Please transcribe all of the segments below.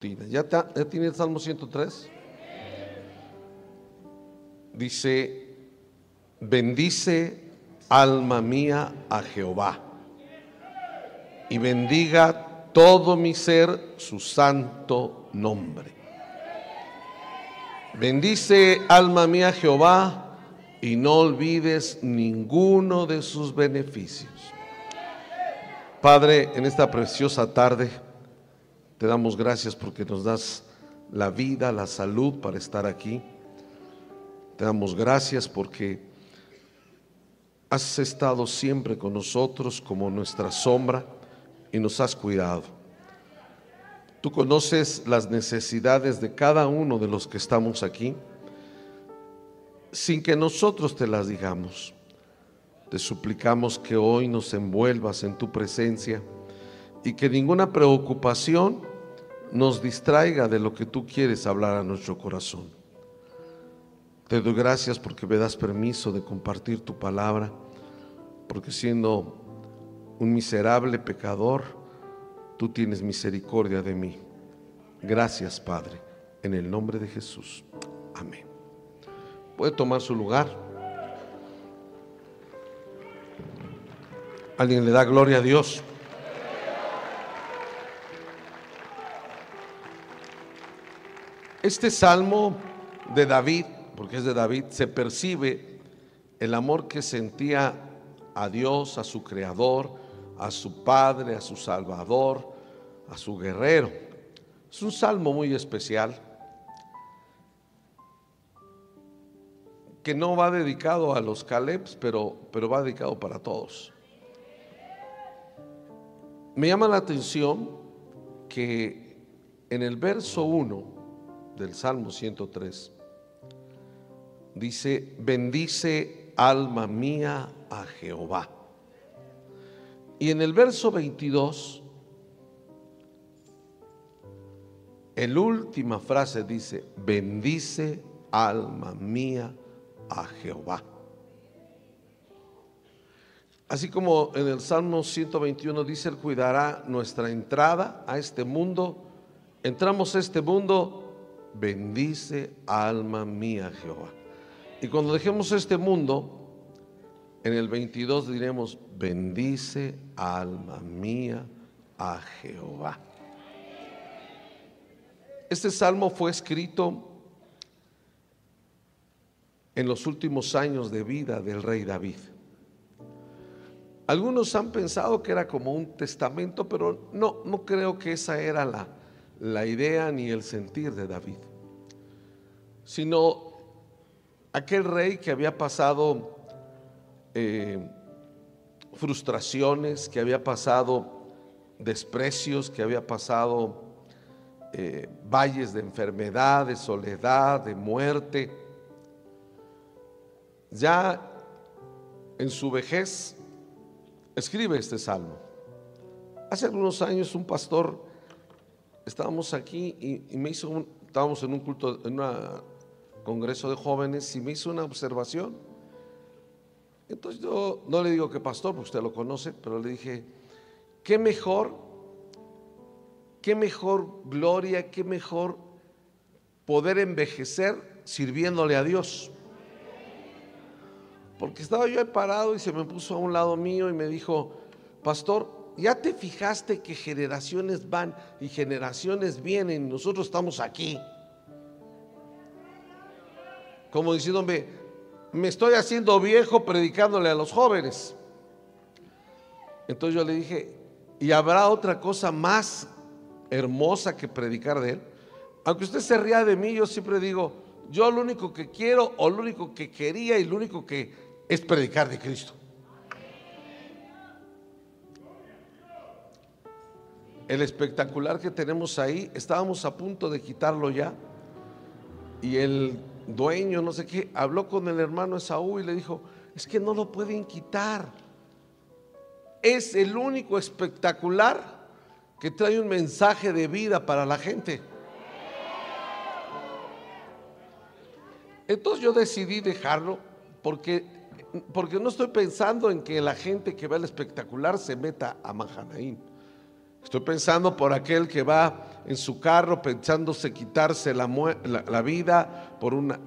¿Ya, ¿Ya tiene el Salmo 103? Dice, bendice alma mía a Jehová y bendiga todo mi ser su santo nombre. Bendice alma mía a Jehová y no olvides ninguno de sus beneficios. Padre, en esta preciosa tarde, te damos gracias porque nos das la vida, la salud para estar aquí. Te damos gracias porque has estado siempre con nosotros como nuestra sombra y nos has cuidado. Tú conoces las necesidades de cada uno de los que estamos aquí sin que nosotros te las digamos. Te suplicamos que hoy nos envuelvas en tu presencia y que ninguna preocupación nos distraiga de lo que tú quieres hablar a nuestro corazón. Te doy gracias porque me das permiso de compartir tu palabra, porque siendo un miserable pecador, tú tienes misericordia de mí. Gracias, Padre, en el nombre de Jesús. Amén. Puede tomar su lugar. ¿Alguien le da gloria a Dios? Este salmo de David, porque es de David, se percibe el amor que sentía a Dios, a su creador, a su Padre, a su Salvador, a su guerrero. Es un salmo muy especial que no va dedicado a los Calebs, pero, pero va dedicado para todos. Me llama la atención que en el verso 1 del Salmo 103. Dice, bendice alma mía a Jehová. Y en el verso 22, el última frase dice, bendice alma mía a Jehová. Así como en el Salmo 121 dice, Él cuidará nuestra entrada a este mundo. Entramos a este mundo bendice alma mía Jehová. Y cuando dejemos este mundo, en el 22 diremos, bendice alma mía a Jehová. Este salmo fue escrito en los últimos años de vida del rey David. Algunos han pensado que era como un testamento, pero no, no creo que esa era la, la idea ni el sentir de David, sino aquel rey que había pasado eh, frustraciones, que había pasado desprecios, que había pasado eh, valles de enfermedad, de soledad, de muerte. Ya en su vejez escribe este salmo. Hace algunos años un pastor estábamos aquí y, me hizo un, estábamos en un culto, en un congreso de jóvenes y me hizo una observación. Entonces yo no le digo que pastor, porque usted lo conoce, pero le dije, qué mejor, qué mejor gloria, qué mejor poder envejecer sirviéndole a Dios. Porque estaba yo ahí parado y se me puso a un lado mío y me dijo, pastor, ¿Ya te fijaste que generaciones van y generaciones vienen? Nosotros estamos aquí. Como diciéndome, me estoy haciendo viejo predicándole a los jóvenes. Entonces yo le dije, ¿y habrá otra cosa más hermosa que predicar de él? Aunque usted se ría de mí, yo siempre digo, yo lo único que quiero o lo único que quería y lo único que es predicar de Cristo. El espectacular que tenemos ahí, estábamos a punto de quitarlo ya. Y el dueño, no sé qué, habló con el hermano Esaú y le dijo, es que no lo pueden quitar. Es el único espectacular que trae un mensaje de vida para la gente. Entonces yo decidí dejarlo porque, porque no estoy pensando en que la gente que ve el espectacular se meta a Mahanaim. Estoy pensando por aquel que va en su carro pensándose quitarse la, la, vida por una...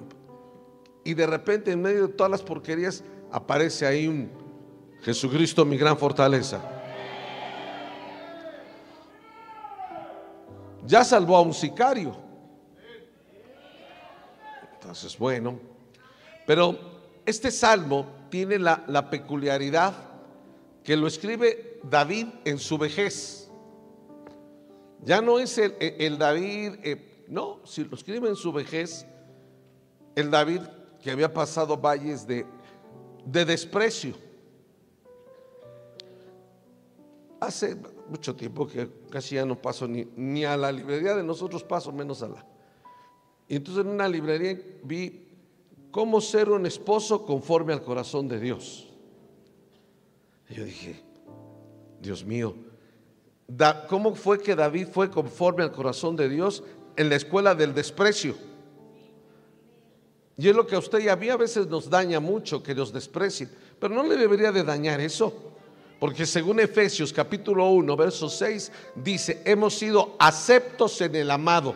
Y de repente en medio de todas las porquerías aparece ahí un Jesucristo, mi gran fortaleza. Ya salvó a un sicario. Entonces, bueno, pero este salmo tiene la, peculiaridad que lo escribe David en su vejez. Ya no es el, David, eh, no, si lo escribe en su vejez, el David que había pasado valles de, de desprecio. Hace mucho tiempo que casi ya no paso ni, ni a la librería de nosotros, paso menos a la. Y entonces en una librería vi cómo ser un esposo conforme al corazón de Dios. Y yo dije, Dios mío, ¿cómo fue que David fue conforme al corazón de Dios en la escuela del desprecio? Y es lo que a usted y a mí a veces nos daña mucho, que nos desprecien, pero no le debería de dañar eso. Porque según Efesios capítulo 1, verso 6, dice, hemos sido aceptos en el amado.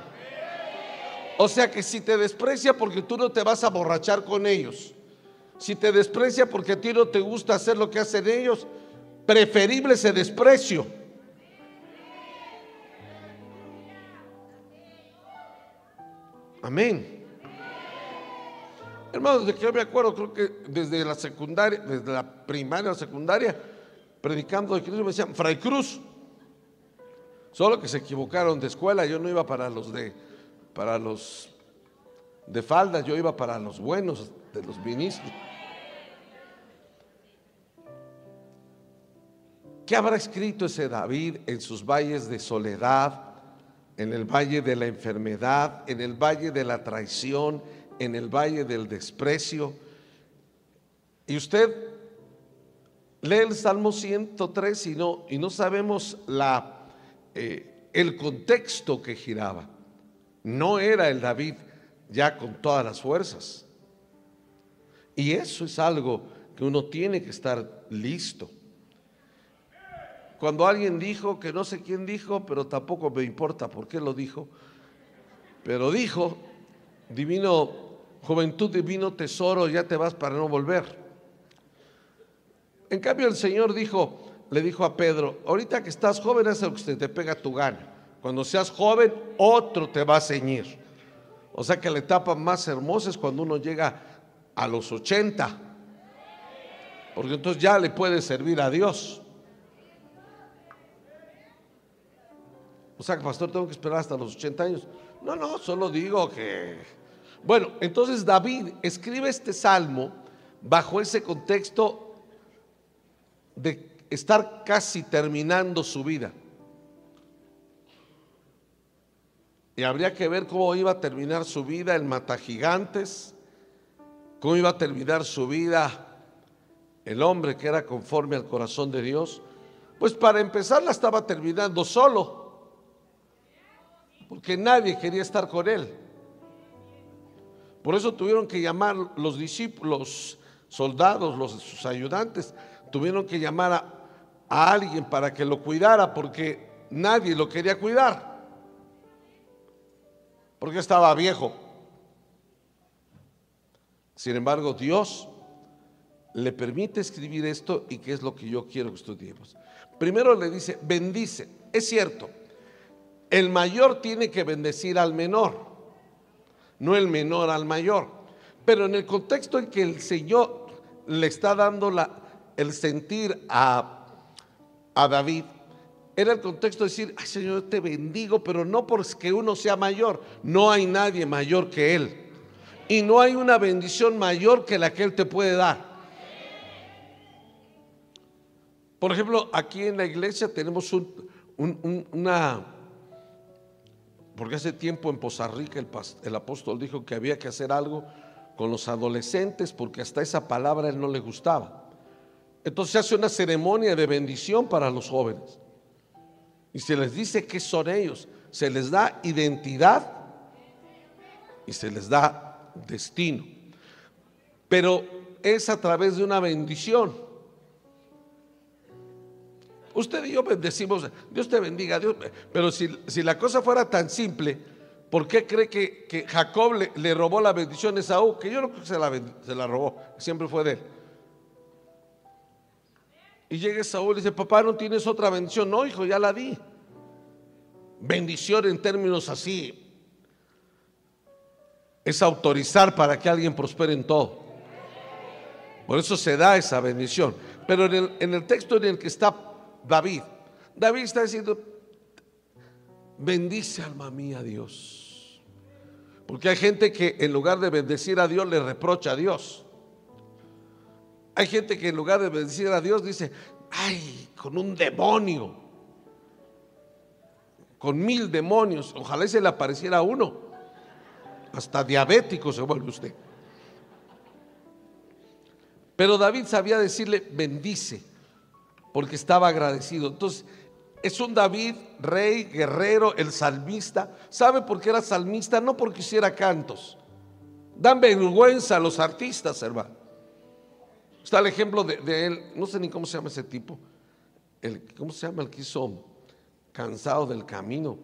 O sea que si te desprecia porque tú no te vas a borrachar con ellos, si te desprecia porque a ti no te gusta hacer lo que hacen ellos, preferible ese desprecio. Amén. Hermanos, de que yo me acuerdo, creo que desde la secundaria, desde la primaria la secundaria, predicando de Cristo me decían, Fray Cruz. Solo que se equivocaron de escuela, yo no iba para los de para los de faldas, yo iba para los buenos de los ministros. ¿Qué habrá escrito ese David en sus valles de soledad, en el valle de la enfermedad, en el valle de la traición, en el valle del desprecio? Y usted lee el Salmo 103 y no, y no sabemos la, eh, el contexto que giraba. No era el David ya con todas las fuerzas. Y eso es algo que uno tiene que estar listo. Cuando alguien dijo, que no sé quién dijo, pero tampoco me importa por qué lo dijo, pero dijo, divino, juventud, divino tesoro, ya te vas para no volver. En cambio el Señor dijo, le dijo a Pedro, ahorita que estás joven es lo que te pega tu gana. Cuando seas joven, otro te va a ceñir. O sea que la etapa más hermosa es cuando uno llega a los 80. Porque entonces ya le puede servir a Dios. O sea pastor, tengo que esperar hasta los 80 años. No, no, solo digo que... Bueno, entonces David escribe este salmo bajo ese contexto de estar casi terminando su vida. Y habría que ver cómo iba a terminar su vida el matagigantes, cómo iba a terminar su vida el hombre que era conforme al corazón de Dios. Pues para empezar la estaba terminando solo, porque nadie quería estar con él. Por eso tuvieron que llamar los discípulos, soldados, los sus ayudantes, tuvieron que llamar a, alguien para que lo cuidara, porque nadie lo quería cuidar porque estaba viejo. Sin embargo, Dios le permite escribir esto y qué es lo que yo quiero que estudiemos. Primero le dice, bendice. Es cierto, el mayor tiene que bendecir al menor, no el menor al mayor. Pero en el contexto en que el Señor le está dando el sentir a, a David, era el contexto de decir, ay Señor, te bendigo, pero no porque uno sea mayor. No hay nadie mayor que Él. Y no hay una bendición mayor que la que Él te puede dar. Por ejemplo, aquí en la iglesia tenemos una... Porque hace tiempo en Poza Rica el, apóstol dijo que había que hacer algo con los adolescentes porque hasta esa palabra a él no le gustaba. Entonces se hace una ceremonia de bendición para los jóvenes y se les dice que son ellos, se les da identidad y se les da destino. Pero es a través de una bendición. Usted y yo bendecimos, Dios te bendiga, Dios, pero si, si la cosa fuera tan simple, ¿por qué cree que, que Jacob le, robó la bendición a Esaú? Que yo no creo que se la, se la robó, siempre fue de él. Y llega Saúl y dice, papá, ¿no tienes otra bendición? No, hijo, ya la di. Bendición en términos así es autorizar para que alguien prospere en todo. Por eso se da esa bendición. Pero en el, en el texto en el que está David, David está diciendo, bendice alma mía Dios. Porque hay gente que en lugar de bendecir a Dios le reprocha a Dios. Hay gente que en lugar de bendecir a Dios dice, ay, con un demonio, con mil demonios, ojalá se le apareciera uno. Hasta diabético se vuelve usted. Pero David sabía decirle, bendice, porque estaba agradecido. Entonces, es un David, rey, guerrero, el salmista. ¿Sabe por qué era salmista? No porque hiciera cantos. Dan vergüenza a los artistas, hermano. Está el ejemplo de, él, no sé ni cómo se llama ese tipo, el, ¿cómo se llama el que hizo cansado del camino?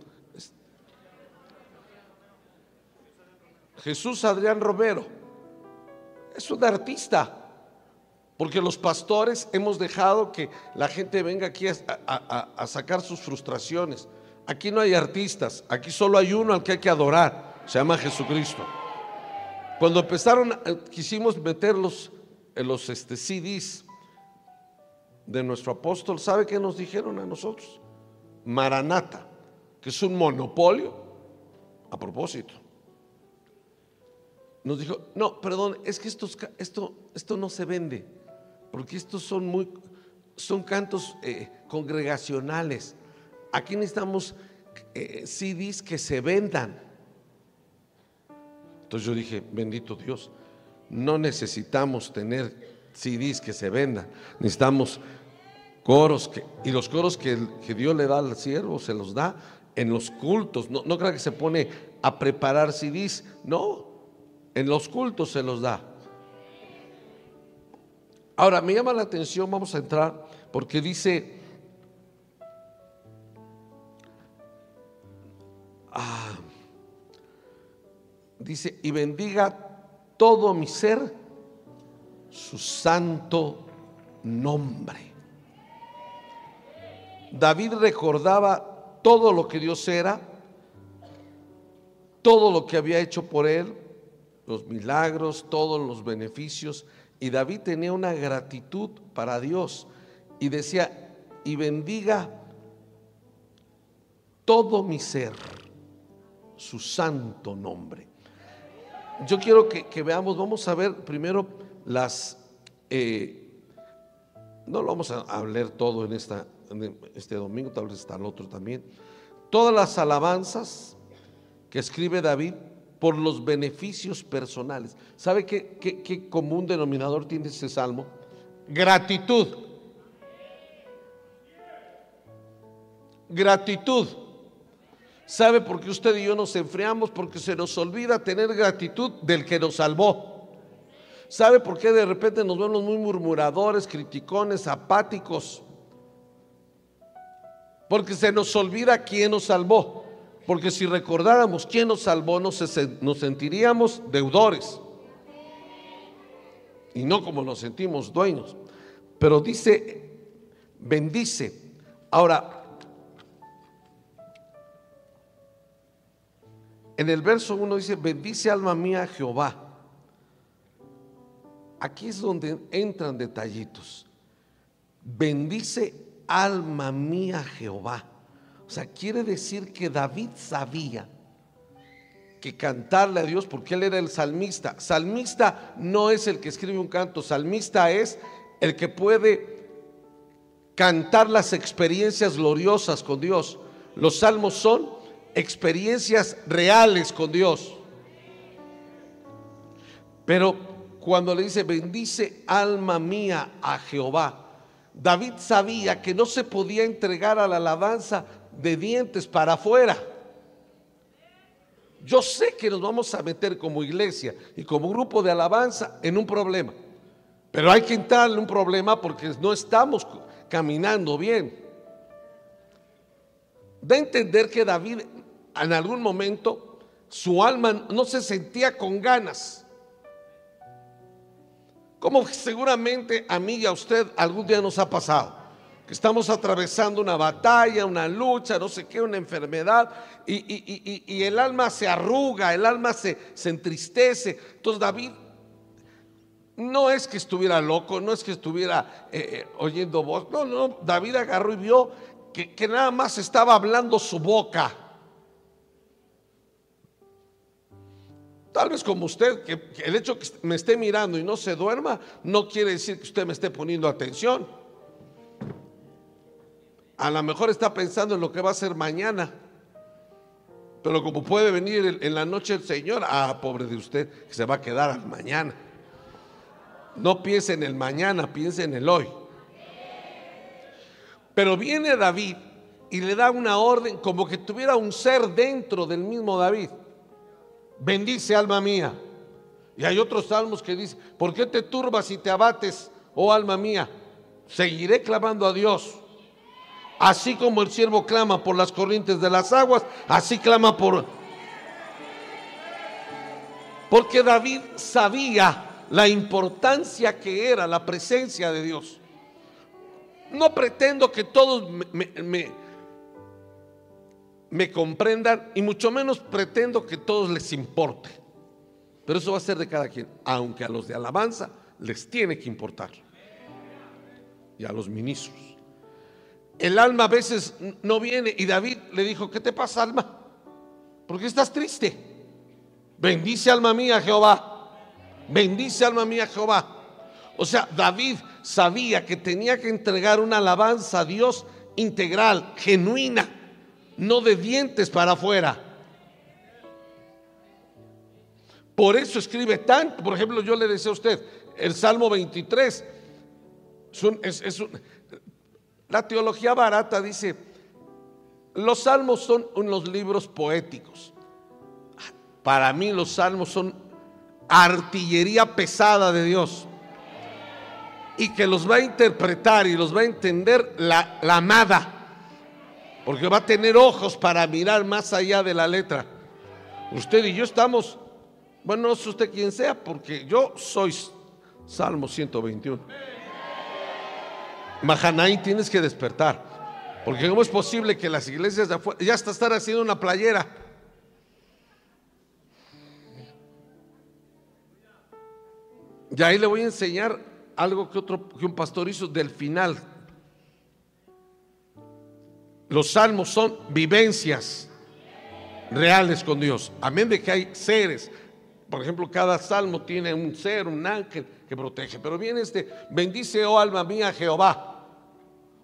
Jesús Adrián Romero es un artista, porque los pastores hemos dejado que la gente venga aquí a sacar sus frustraciones. Aquí no hay artistas, aquí solo hay uno al que hay que adorar, se llama Jesucristo. Cuando empezaron, eh, quisimos meterlos en los este, CDs de nuestro apóstol, ¿sabe qué nos dijeron a nosotros? Maranata, que es un monopolio, a propósito. Nos dijo, no, perdón, es que esto, esto no se vende, porque estos son muy, son cantos eh, congregacionales. Aquí necesitamos eh, CDs que se vendan. Entonces yo dije, bendito Dios, no necesitamos tener CDs que se vendan, necesitamos coros que, y los coros que, Dios le da al siervo se los da en los cultos. No, no crea que se pone a preparar CDs, no, en los cultos se los da. Ahora, me llama la atención, vamos a entrar, porque dice, ah, dice, y bendiga todo mi ser su santo nombre. David recordaba todo lo que Dios era, todo lo que había hecho por él, los milagros, todos los beneficios, y David tenía una gratitud para Dios y decía, y bendiga todo mi ser, su santo nombre yo quiero que, veamos, vamos a ver primero las, eh, no lo vamos a, leer todo en, esta, este domingo, tal vez está el otro también, todas las alabanzas que escribe David por los beneficios personales. ¿Sabe qué, qué, qué común denominador tiene ese salmo? Gratitud. Gratitud. ¿Sabe por qué usted y yo nos enfriamos? Porque se nos olvida tener gratitud del que nos salvó. ¿Sabe por qué de repente nos vemos muy murmuradores, criticones, apáticos? Porque se nos olvida quién nos salvó. Porque si recordáramos quién nos salvó, nos, nos sentiríamos deudores. Y no como nos sentimos dueños. Pero dice, bendice. Ahora, En el verso 1 dice, bendice alma mía Jehová. Aquí es donde entran detallitos. Bendice alma mía Jehová. O sea, quiere decir que David sabía que cantarle a Dios, porque él era el salmista. Salmista no es el que escribe un canto, salmista es el que puede cantar las experiencias gloriosas con Dios. Los salmos son experiencias reales con Dios. Pero cuando le dice, bendice alma mía a Jehová, David sabía que no se podía entregar a la alabanza de dientes para afuera. Yo sé que nos vamos a meter como iglesia y como grupo de alabanza en un problema, pero hay que entrar en un problema porque no estamos caminando bien. da a entender que David en algún momento su alma no se sentía con ganas. Como seguramente a mí y a usted algún día nos ha pasado que estamos atravesando una batalla, una lucha, no sé qué, una enfermedad, y, el alma se arruga, el alma se, se, entristece. Entonces David no es que estuviera loco, no es que estuviera eh, eh, oyendo voz, no, no, David agarró y vio que, que nada más estaba hablando su boca. Tal vez como usted, que el hecho que me esté mirando y no se duerma, no quiere decir que usted me esté poniendo atención. A lo mejor está pensando en lo que va a ser mañana. Pero como puede venir en la noche el Señor, ah, pobre de usted, que se va a quedar al mañana. No piense en el mañana, piense en el hoy. Pero viene David y le da una orden como que tuviera un ser dentro del mismo David. Bendice alma mía. Y hay otros salmos que dicen, ¿por qué te turbas y te abates, oh alma mía? Seguiré clamando a Dios. Así como el siervo clama por las corrientes de las aguas, así clama por... Porque David sabía la importancia que era la presencia de Dios. No pretendo que todos me, me, comprendan y mucho menos pretendo que todos les importe. Pero eso va a ser de cada quien, aunque a los de alabanza les tiene que importar. Y a los ministros el alma a veces no viene y David le dijo, ¿qué te pasa alma? ¿Por qué estás triste? Bendice alma mía Jehová. Bendice alma mía Jehová. O sea, David sabía que tenía que entregar una alabanza a Dios integral, genuina, no de dientes para afuera. Por eso escribe tanto. Por ejemplo, yo le decía a usted, el Salmo 23 es un, la teología barata dice, los salmos son unos libros poéticos. Para mí los salmos son artillería pesada de Dios. Y que los va a interpretar y los va a entender la, la amada. Porque va a tener ojos para mirar más allá de la letra. Usted y yo estamos, bueno, no usted quién sea, porque yo soy Salmo 121. Mahanaí tienes que despertar. Porque ¿cómo es posible que las iglesias de afuera, ya hasta estar haciendo una playera? Y ahí le voy a enseñar algo que, otro, que un pastor hizo del final. Los salmos son vivencias reales con Dios. Amén de que hay seres. Por ejemplo, cada salmo tiene un ser, un ángel que protege. Pero viene este, bendice, oh alma mía, Jehová.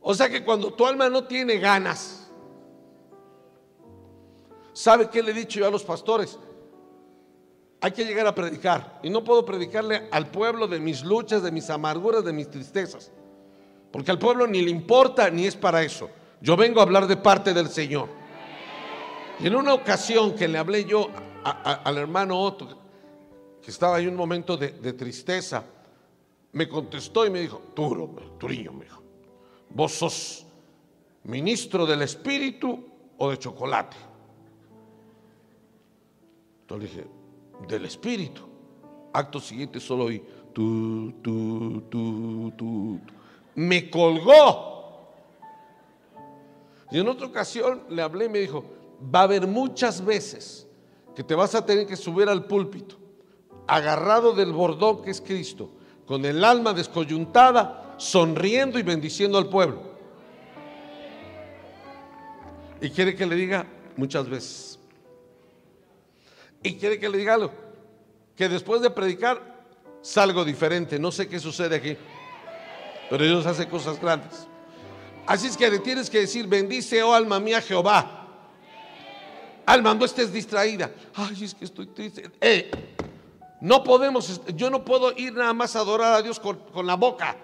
O sea que cuando tu alma no tiene ganas, ¿sabe qué le he dicho yo a los pastores? Hay que llegar a predicar. Y no puedo predicarle al pueblo de mis luchas, de mis amarguras, de mis tristezas. Porque al pueblo ni le importa ni es para eso. Yo vengo a hablar de parte del Señor. Y en una ocasión que le hablé yo al hermano Otto, que estaba en un momento de, tristeza, me contestó y me dijo, Turo, Turiño, me dijo, ¿Vos sos ministro del Espíritu o de chocolate? Entonces dije, del Espíritu. Acto siguiente solo oí, tú, tú, tú, tú. Me colgó. Y en otra ocasión le hablé y me dijo, va a haber muchas veces que te vas a tener que subir al púlpito, agarrado del bordón que es Cristo, con el alma descoyuntada sonriendo y bendiciendo al pueblo. Y quiere que le diga muchas veces. Y quiere que le diga algo. Que después de predicar salgo diferente. No sé qué sucede aquí. Pero Dios hace cosas grandes. Así es que le tienes que decir, bendice, oh alma mía, Jehová. Alma, no estés distraída. Ay, es que estoy triste. Eh, no podemos, yo no puedo ir nada más a adorar a Dios con, con la boca.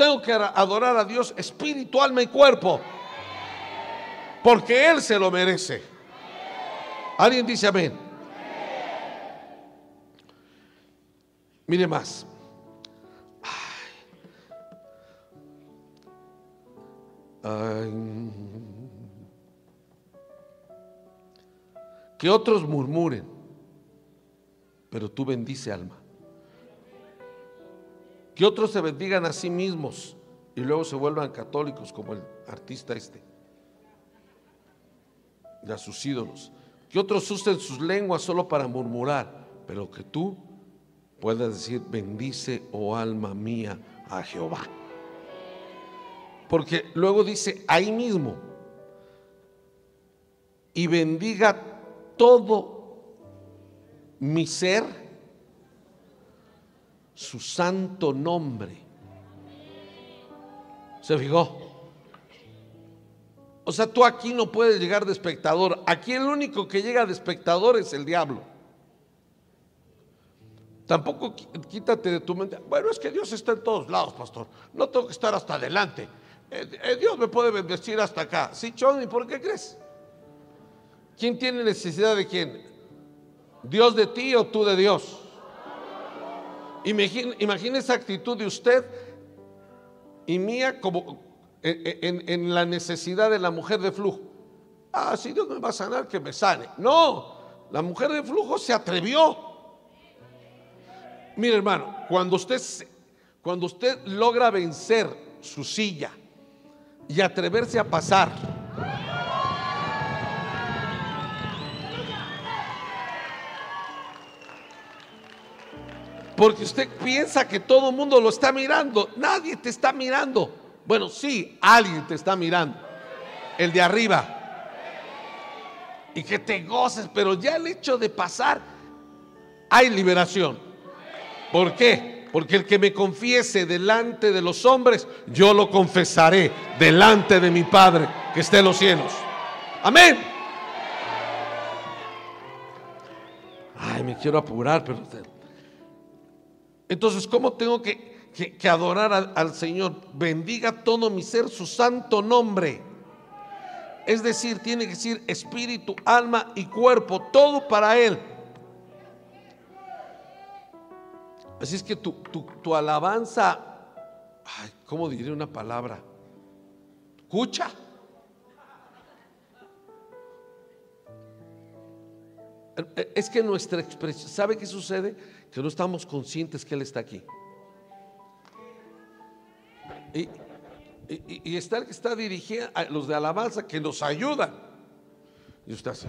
Tengo que adorar a Dios espíritu, alma y cuerpo. Porque Él se lo merece. ¿Alguien dice amén? Mire más. que otros murmuren, pero tú bendice alma. Que otros se bendigan a sí mismos y luego se vuelvan católicos como el artista este, de a sus ídolos. Que otros usen sus lenguas solo para murmurar, pero que tú puedas decir, bendice, oh alma mía, a Jehová. Porque luego dice ahí mismo, y bendiga todo mi ser su santo nombre. ¿Se fijó? O sea, tú aquí no puedes llegar de espectador. Aquí el único que llega de espectador es el diablo. Tampoco quítate de tu mente. Bueno, es que Dios está en todos lados, pastor. No tengo que estar hasta adelante. Eh, eh, Dios me puede bendecir hasta acá. Sí, ¿y ¿por qué crees? ¿Quién tiene necesidad de quién? ¿Dios de ti o tú de Dios? Imagina, esa actitud de usted y mía como en, en, la necesidad de la mujer de flujo. Ah, si Dios me va a sanar, que me sane. No, la mujer de flujo se atrevió. Mire hermano, cuando usted, cuando usted logra vencer su silla y atreverse a pasar, porque usted piensa que todo el mundo lo está mirando, nadie te está mirando. Bueno, sí, alguien te está mirando, el de arriba. Y que te goces, pero ya el hecho de pasar, hay liberación. ¿Por qué? Porque el que me confiese delante de los hombres, yo lo confesaré delante de mi Padre que esté en los cielos. Amén. Ay, me quiero apurar, pero... Entonces, ¿cómo tengo que, adorar al, Señor? Bendiga todo mi ser su santo nombre. Es decir, tiene que decir espíritu, alma y cuerpo, todo para Él. Así es que tu, alabanza, ay, ¿cómo diré una palabra? Escucha. Es que nuestra expresión, ¿sabe qué sucede? Que no estamos conscientes que Él está aquí. Y, y, está el que está dirigiendo a los de alabanza que nos ayudan. Y usted así.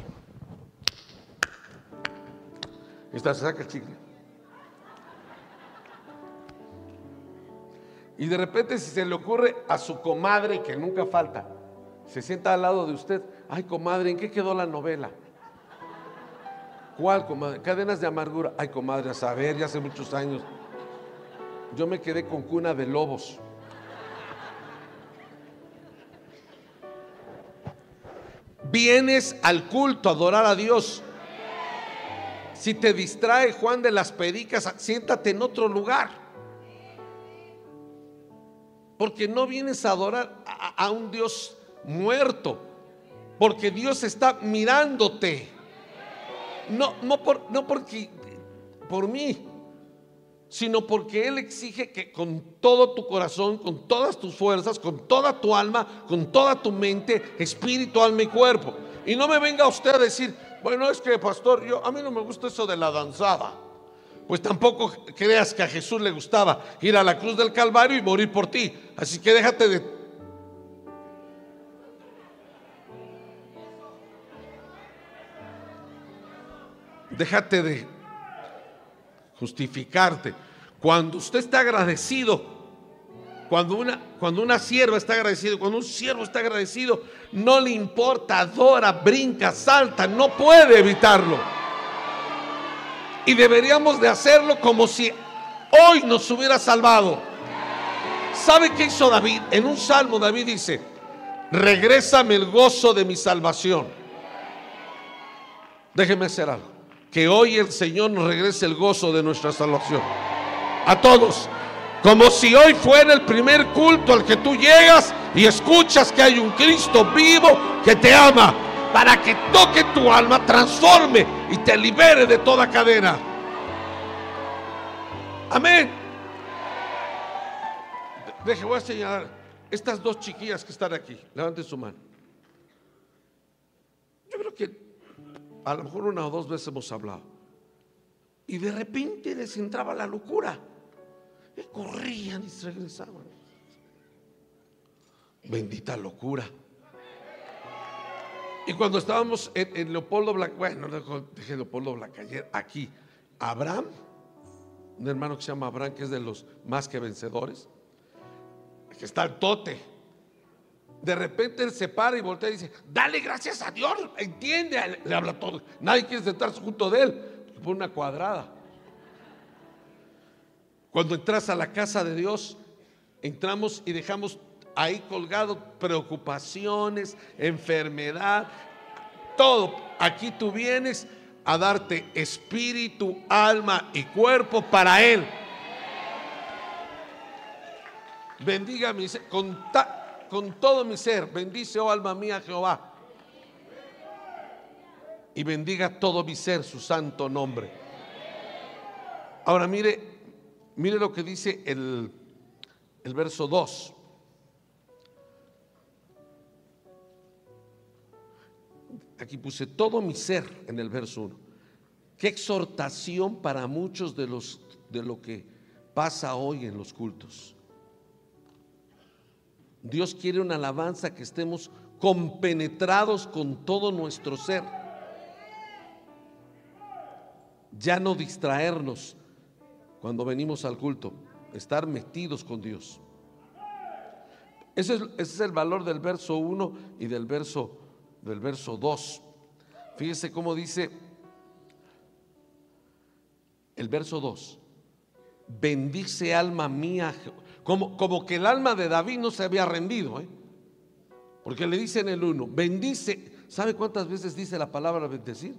Y saca el chicle. Y de repente si se le ocurre a su comadre, que nunca falta, se sienta al lado de usted, ay comadre, ¿en qué quedó la novela? ¿Cuál comadre? Cadenas de amargura. Ay comadre, a saber, ya hace muchos años. Yo me quedé con cuna de lobos. Vienes al culto a adorar a Dios. Si te distrae Juan de las Pedicas, siéntate en otro lugar. Porque no vienes a adorar a, un Dios muerto. Porque Dios está mirándote. No, no, por, no porque por mí, sino porque Él exige que con todo tu corazón, con todas tus fuerzas, con toda tu alma, con toda tu mente, espíritu, alma y cuerpo. Y no me venga usted a decir, bueno, es que pastor, yo a mí no me gusta eso de la danzada pues tampoco creas que a Jesús le gustaba ir a la cruz del Calvario y morir por ti. Así que déjate de... Déjate de justificarte. Cuando usted está agradecido, cuando una, cuando una sierva está agradecido, cuando un siervo está agradecido, no le importa, adora, brinca, salta, no puede evitarlo. Y deberíamos de hacerlo como si hoy nos hubiera salvado. ¿Sabe qué hizo David? En un salmo David dice, regrésame el gozo de mi salvación. Déjeme hacer algo. Que hoy el Señor nos regrese el gozo de nuestra salvación. A todos. Como si hoy fuera el primer culto al que tú llegas y escuchas que hay un Cristo vivo que te ama para que toque tu alma, transforme y te libere de toda cadena. Amén. Deje, voy a señalar. estas dos chiquillas que están aquí, levanten su mano. Yo creo que a lo mejor una o dos veces hemos hablado. Y de repente les entraba la locura. Y corrían y regresaban. Bendita locura. Y cuando estábamos en, Leopoldo Blanc, bueno, dejé Leopoldo Blanc ayer, aquí, Abraham, un hermano que se llama Abraham, que es de los más que vencedores, que está el tote. De repente él se para y voltea y dice, dale gracias a Dios, entiende, le habla todo. Nadie quiere sentarse junto de él, por una cuadrada. Cuando entras a la casa de Dios, entramos y dejamos ahí colgado preocupaciones, enfermedad, todo. Aquí tú vienes a darte espíritu, alma y cuerpo para Él. Bendiga mi ser, con, con todo mi ser, bendice, oh alma mía, Jehová. Y bendiga todo mi ser su santo nombre. Ahora mire, mire lo que dice el, el verso 2. Aquí puse todo mi ser en el verso 1. Qué exhortación para muchos de los de lo que pasa hoy en los cultos. Dios quiere una alabanza que estemos compenetrados con todo nuestro ser. Ya no distraernos cuando venimos al culto, estar metidos con Dios. Ese es, el valor del verso 1 y del verso del verso 2. Fíjese cómo dice el verso 2. Bendice alma mía. Como, como que el alma de David no se había rendido. ¿eh? Porque le dice en el 1, bendice. ¿Sabe cuántas veces dice la palabra bendecir?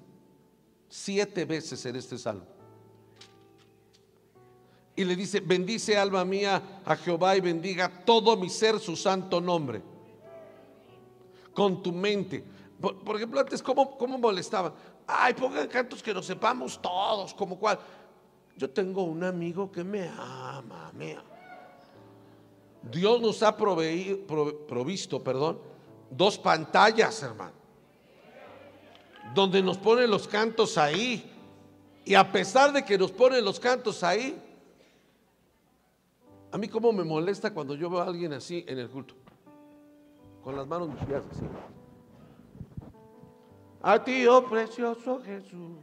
Siete veces en este salmo. Y le dice, bendice alma mía a Jehová y bendiga todo mi ser su santo nombre con tu mente. Por, ejemplo, antes, ¿cómo, ¿cómo molestaban? Ay, pongan cantos que nos sepamos todos, como cual. Yo tengo un amigo que me ama, me ama. Dios nos ha provisto, perdón, dos pantallas, hermano, donde nos ponen los cantos ahí. Y a pesar de que nos ponen los cantos ahí, a mí como me molesta cuando yo veo a alguien así en el culto con las manos pies así. A ti, oh precioso Jesús.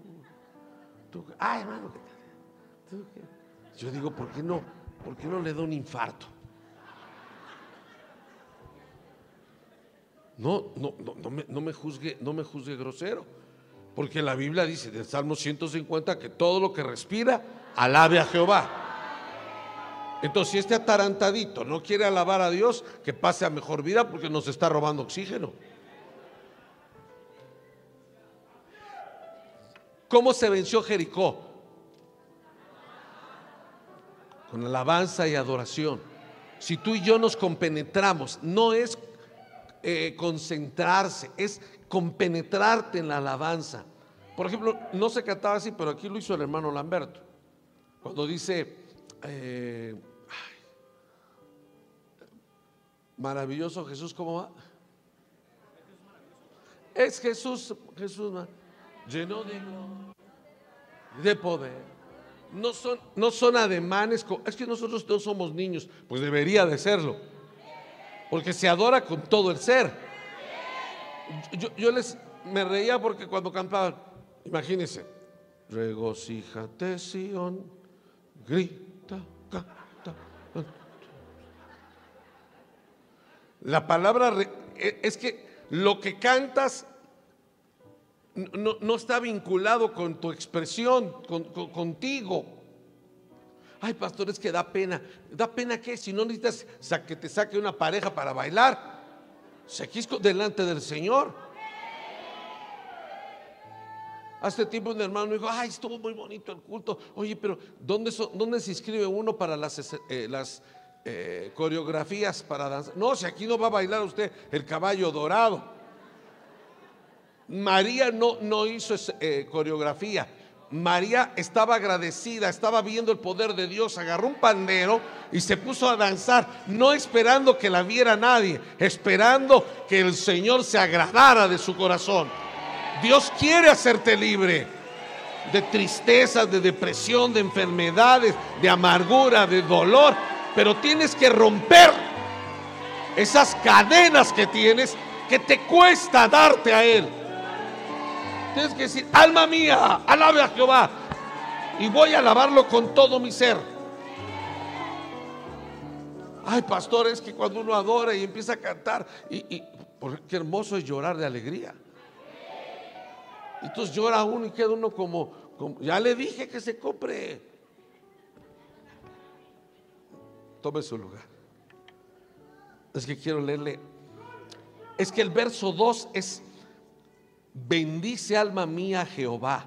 ay, hermano, yo digo, ¿por qué no? ¿Por qué no le da un infarto? No, no, no, no, me, no me juzgue, no me juzgue grosero. Porque la Biblia dice en el Salmo 150 que todo lo que respira, alabe a Jehová. Entonces, si este atarantadito no quiere alabar a Dios, que pase a mejor vida porque nos está robando oxígeno. ¿Cómo se venció Jericó? Con alabanza y adoración. Si tú y yo nos compenetramos, no es eh, concentrarse, es compenetrarte en la alabanza. Por ejemplo, no se cantaba así, pero aquí lo hizo el hermano Lamberto. Cuando dice, eh, Maravilloso Jesús, ¿cómo va? Es Jesús, Jesús lleno de, de poder. No son, no son ademanes, es que nosotros no somos niños, pues debería de serlo, porque se adora con todo el ser. Yo, les me reía porque cuando cantaban, imagínense, regocíjate Sion, grita, La palabra e, es que lo que cantas no, está vinculado con tu expresión, contigo. Ay, pastor, es que da pena. ¿Da pena qué? Si no necesitas que te saque una pareja para bailar. Se quiso delante del Señor. Hace tiempo un hermano me dijo, ay, estuvo muy bonito el culto. Oye, pero ¿dónde, ¿dónde se inscribe uno para las, eh, las eh, coreografías para danzar. No, si aquí no va a bailar usted el caballo dorado. María no, no hizo eh, coreografía. María estaba agradecida, estaba viendo el poder de Dios, agarró un pandero y se puso a danzar, no esperando que la viera nadie, esperando que el Señor se agradara de su corazón. Dios quiere hacerte libre de tristezas, de depresión, de enfermedades, de amargura, de dolor, pero tienes que romper esas cadenas que tienes que te cuesta darte a Él. Tienes que decir, alma mía, alabe a Jehová. Y voy a alabarlo con todo mi ser. Ay, pastor, es que cuando uno adora y empieza a cantar, y, qué hermoso es llorar de alegría. Y entonces llora uno y queda uno como, como, ya le dije que se compre. Tome su lugar. Es que quiero leerle. Es que el verso 2 es bendice alma mía Jehová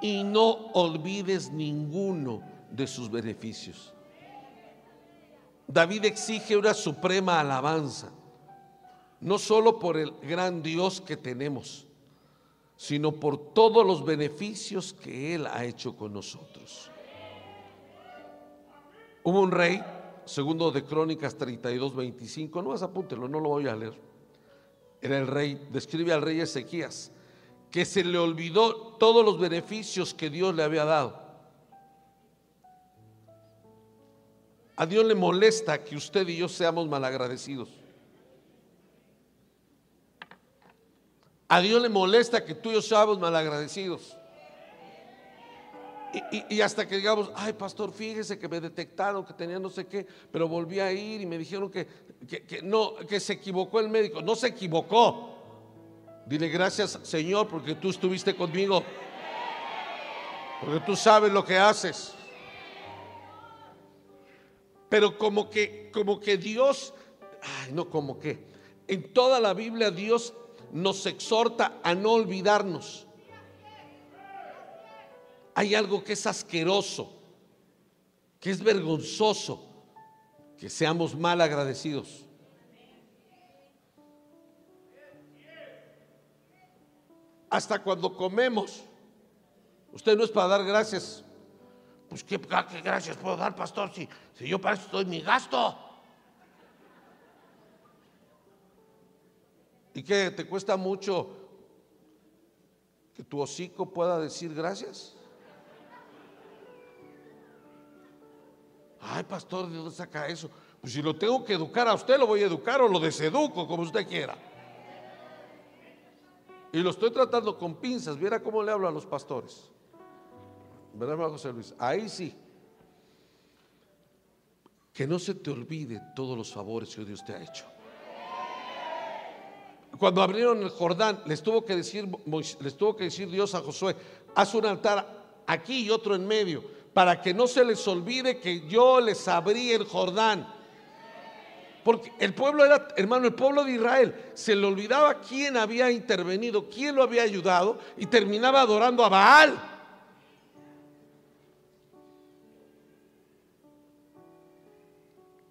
y no olvides ninguno de sus beneficios. David exige una suprema alabanza, no solo por el gran Dios que tenemos, sino por todos los beneficios que Él ha hecho con nosotros. Hubo un rey, segundo de Crónicas 32, 25, no vas apúntelo, no lo voy a leer era el rey, describe al rey Ezequías, que se le olvidó todos los beneficios que Dios le había dado. A Dios le molesta que usted y yo seamos malagradecidos. A Dios le molesta que tú y yo seamos malagradecidos. Y, hasta que digamos, ay pastor, fíjese que me detectaron que tenía no sé qué, pero volví a ir y me dijeron que, que, no, que se equivocó el médico. No se equivocó. Dile gracias Señor porque tú estuviste conmigo. Porque tú sabes lo que haces. Pero como que, como que Dios, ay no como que, en toda la Biblia Dios nos exhorta a no olvidarnos hay algo que es asqueroso, que es vergonzoso, que seamos mal agradecidos. Hasta cuando comemos, usted no es para dar gracias. Pues qué, gracias puedo dar, pastor, si, si yo para eso estoy mi gasto. ¿Y qué? ¿Te cuesta mucho que tu hocico pueda decir gracias? Ay, pastor, ¿de dónde saca eso? Pues si lo tengo que educar a usted, lo voy a educar o lo deseduco, como usted quiera. Y lo estoy tratando con pinzas. Viera cómo le hablo a los pastores. ¿Verdad, José Luis? Ahí sí. Que no se te olvide todos los favores que Dios te ha hecho. Cuando abrieron el Jordán, les tuvo que decir, les tuvo que decir Dios a Josué, haz un altar aquí y otro en medio para que no se les olvide que yo les abrí el Jordán. Porque el pueblo era, hermano, el pueblo de Israel se le olvidaba quién había intervenido, quién lo había ayudado y terminaba adorando a Baal.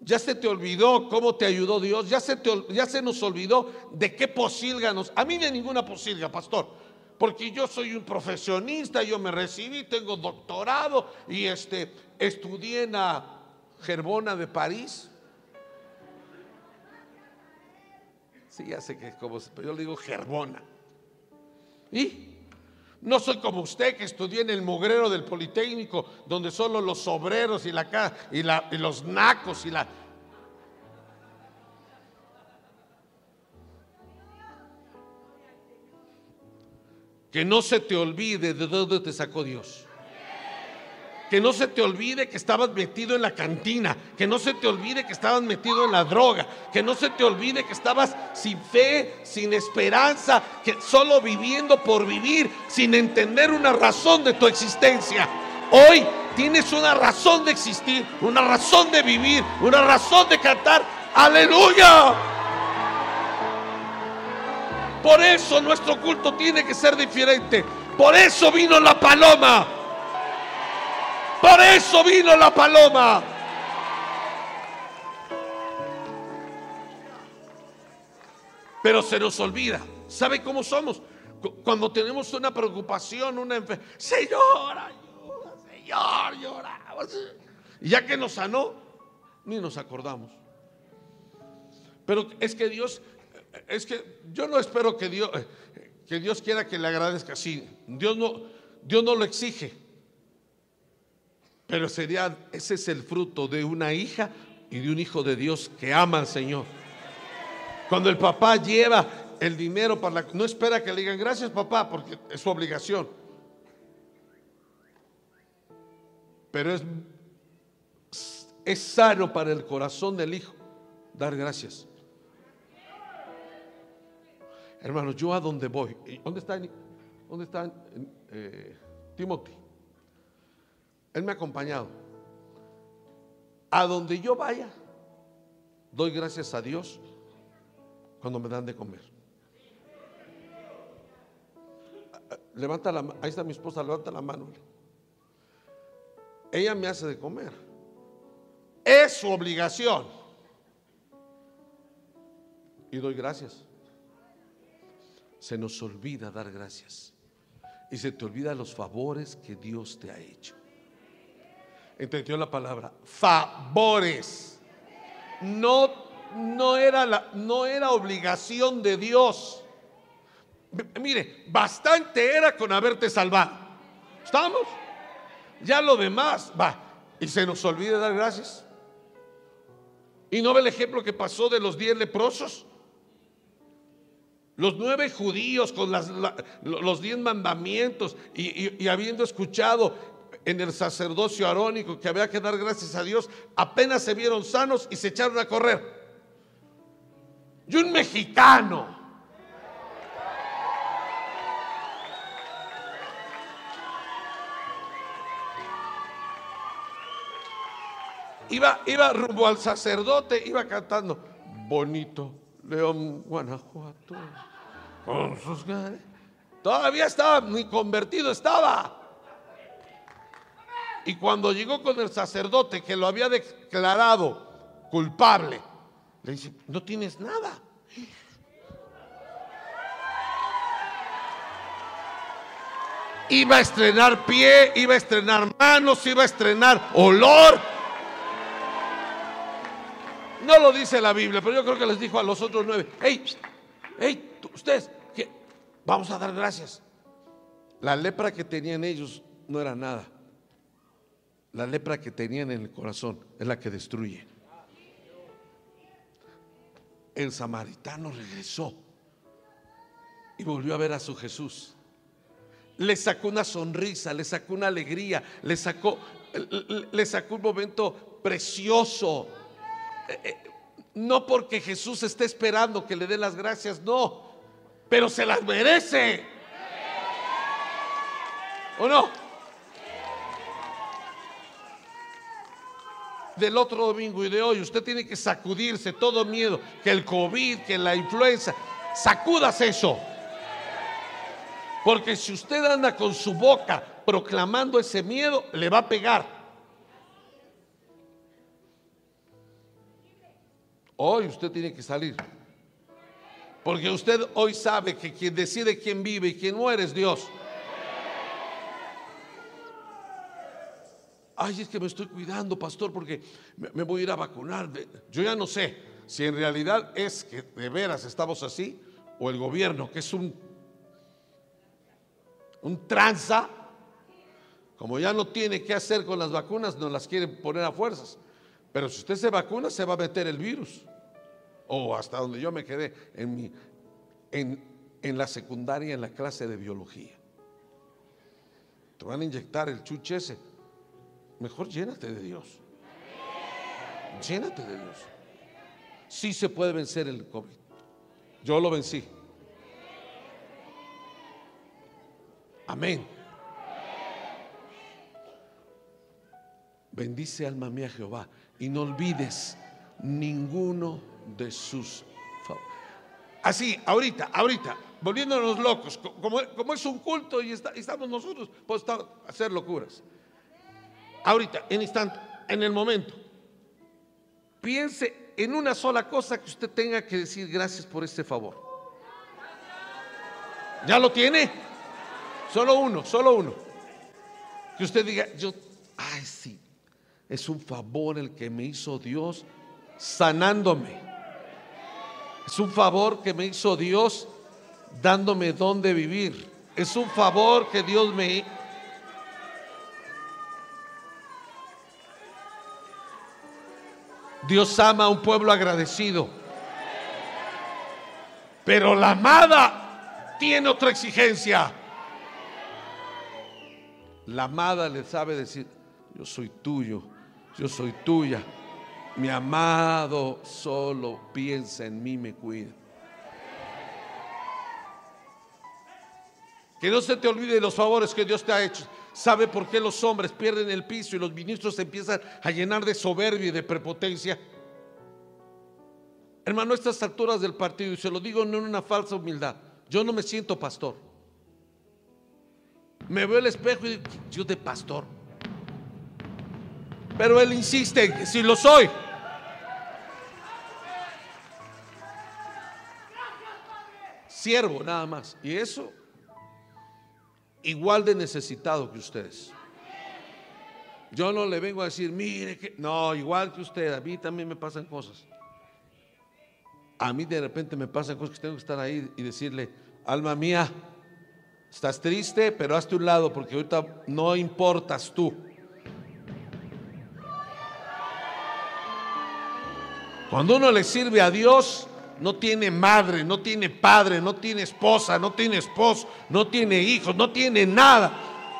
Ya se te olvidó cómo te ayudó Dios, ya se, ya se nos olvidó de qué posilga nos. A mí de ninguna posilga, pastor porque yo soy un profesionista, yo me recibí, tengo doctorado y este, estudié en la Gerbona de París. Sí, ya sé que es como, pero yo le digo Gerbona. Y no soy como usted que estudié en el mugrero del Politécnico, donde solo los obreros y, la, y, la, y los nacos y la Que no se te olvide de dónde te sacó Dios. Que no se te olvide que estabas metido en la cantina. Que no se te olvide que estabas metido en la droga. Que no se te olvide que estabas sin fe, sin esperanza. Que solo viviendo por vivir, sin entender una razón de tu existencia. Hoy tienes una razón de existir, una razón de vivir, una razón de cantar. Aleluya. Por eso nuestro culto tiene que ser diferente. Por eso vino la paloma. Por eso vino la paloma. Pero se nos olvida. ¿Sabe cómo somos? Cuando tenemos una preocupación, una enfermedad, Señor, ayuda, Señor, lloramos. Y ya que nos sanó, ni nos acordamos. Pero es que Dios, es que yo no espero que Dios, que Dios quiera que le agradezca así. Dios no, Dios no lo exige. Pero sería, ese es el fruto de una hija y de un hijo de Dios que ama al Señor. Cuando el papá lleva el dinero para la... No espera que le digan gracias papá porque es su obligación. Pero es, es sano para el corazón del hijo dar gracias. Hermanos, yo a donde voy, ¿dónde está, dónde está eh, Timothy? Él me ha acompañado. A donde yo vaya, doy gracias a Dios cuando me dan de comer. Levanta la ahí está mi esposa, levanta la mano. Ella me hace de comer. Es su obligación. Y doy gracias se nos olvida dar gracias. Y se te olvida los favores que Dios te ha hecho. ¿Entendió la palabra? Favores. No, no, era, la, no era obligación de Dios. Mire, bastante era con haberte salvado. ¿Estamos? Ya lo demás, va. Y se nos olvida dar gracias. ¿Y no ve el ejemplo que pasó de los diez leprosos? Los nueve judíos con los diez mandamientos y, habiendo escuchado en el sacerdocio arónico que había que dar gracias a Dios, apenas se vieron sanos y se echaron a correr. Y un mexicano. Iba, iba rumbo al sacerdote, iba cantando, bonito León, Guanajuato, con sus Todavía estaba, ni convertido estaba. Y cuando llegó con el sacerdote que lo había declarado culpable, le dice, no tienes nada. Iba a estrenar pie, iba a estrenar manos, iba a estrenar olor, no lo dice la Biblia, pero yo creo que les dijo a los otros nueve, hey, hey, ustedes, vamos a dar gracias. La lepra que tenían ellos no era nada. La lepra que tenían en el corazón es la que destruye. El samaritano regresó y volvió a ver a su Jesús. Le sacó una sonrisa, le sacó una alegría, le sacó, le sacó un momento precioso no porque Jesús esté esperando que le dé las gracias, no, pero se las merece. ¿O no? Del otro domingo y de hoy, usted tiene que sacudirse todo miedo, que el COVID, que la influenza, sacudas eso. Porque si usted anda con su boca proclamando ese miedo, le va a pegar. Hoy usted tiene que salir. Porque usted hoy sabe que quien decide quién vive y quién muere es Dios. Ay, es que me estoy cuidando, pastor, porque me, voy a ir a vacunar. Yo ya no sé si en realidad es que de veras estamos así o el gobierno, que es un, un tranza, como ya no tiene qué hacer con las vacunas, no las quiere poner a fuerzas. Pero si usted se vacuna, se va a meter el virus. O hasta donde yo me quedé en, mi, en, la secundaria, en la clase de biología. Te van a inyectar el chuche ese. Mejor llénate de Dios. Llénate de Dios. Sí se puede vencer el COVID. Yo lo vencí. Amén. Bendice alma mía Jehová y no olvides ninguno de sus favores. Así, ahorita, ahorita, volviéndonos locos, como, es un culto y, estamos nosotros, pues hacer locuras. Ahorita, en instante, en el momento, piense en una sola cosa que usted tenga que decir gracias por este favor. ¿Ya lo tiene? Solo uno, solo uno. Que usted diga, yo, ay sí, es un favor el que me hizo Dios sanándome. Es un favor que me hizo Dios dándome dónde vivir. Es un favor que Dios me... Dios ama a un pueblo agradecido. Pero la amada tiene otra exigencia. La amada le sabe decir, yo soy tuyo, yo soy tuya. Mi amado solo piensa en mí, me cuida. Que no se te olvide los favores que Dios te ha hecho. ¿Sabe por qué los hombres pierden el piso y los ministros se empiezan a llenar de soberbia y de prepotencia? Hermano, a estas alturas del partido, y se lo digo no en una falsa humildad, yo no me siento pastor. Me veo el espejo y digo, yo de pastor. Pero él insiste si lo soy. Siervo nada más. Y eso igual de necesitado que ustedes. Yo no le vengo a decir, mire que... No, igual que usted, a mí también me pasan cosas. A mí de repente me pasan cosas que tengo que estar ahí y decirle, alma mía, estás triste, pero hazte un lado porque ahorita no importas tú. Cuando uno le sirve a Dios, no tiene madre, no tiene padre, no tiene esposa, no tiene esposo, no tiene hijos, no tiene nada.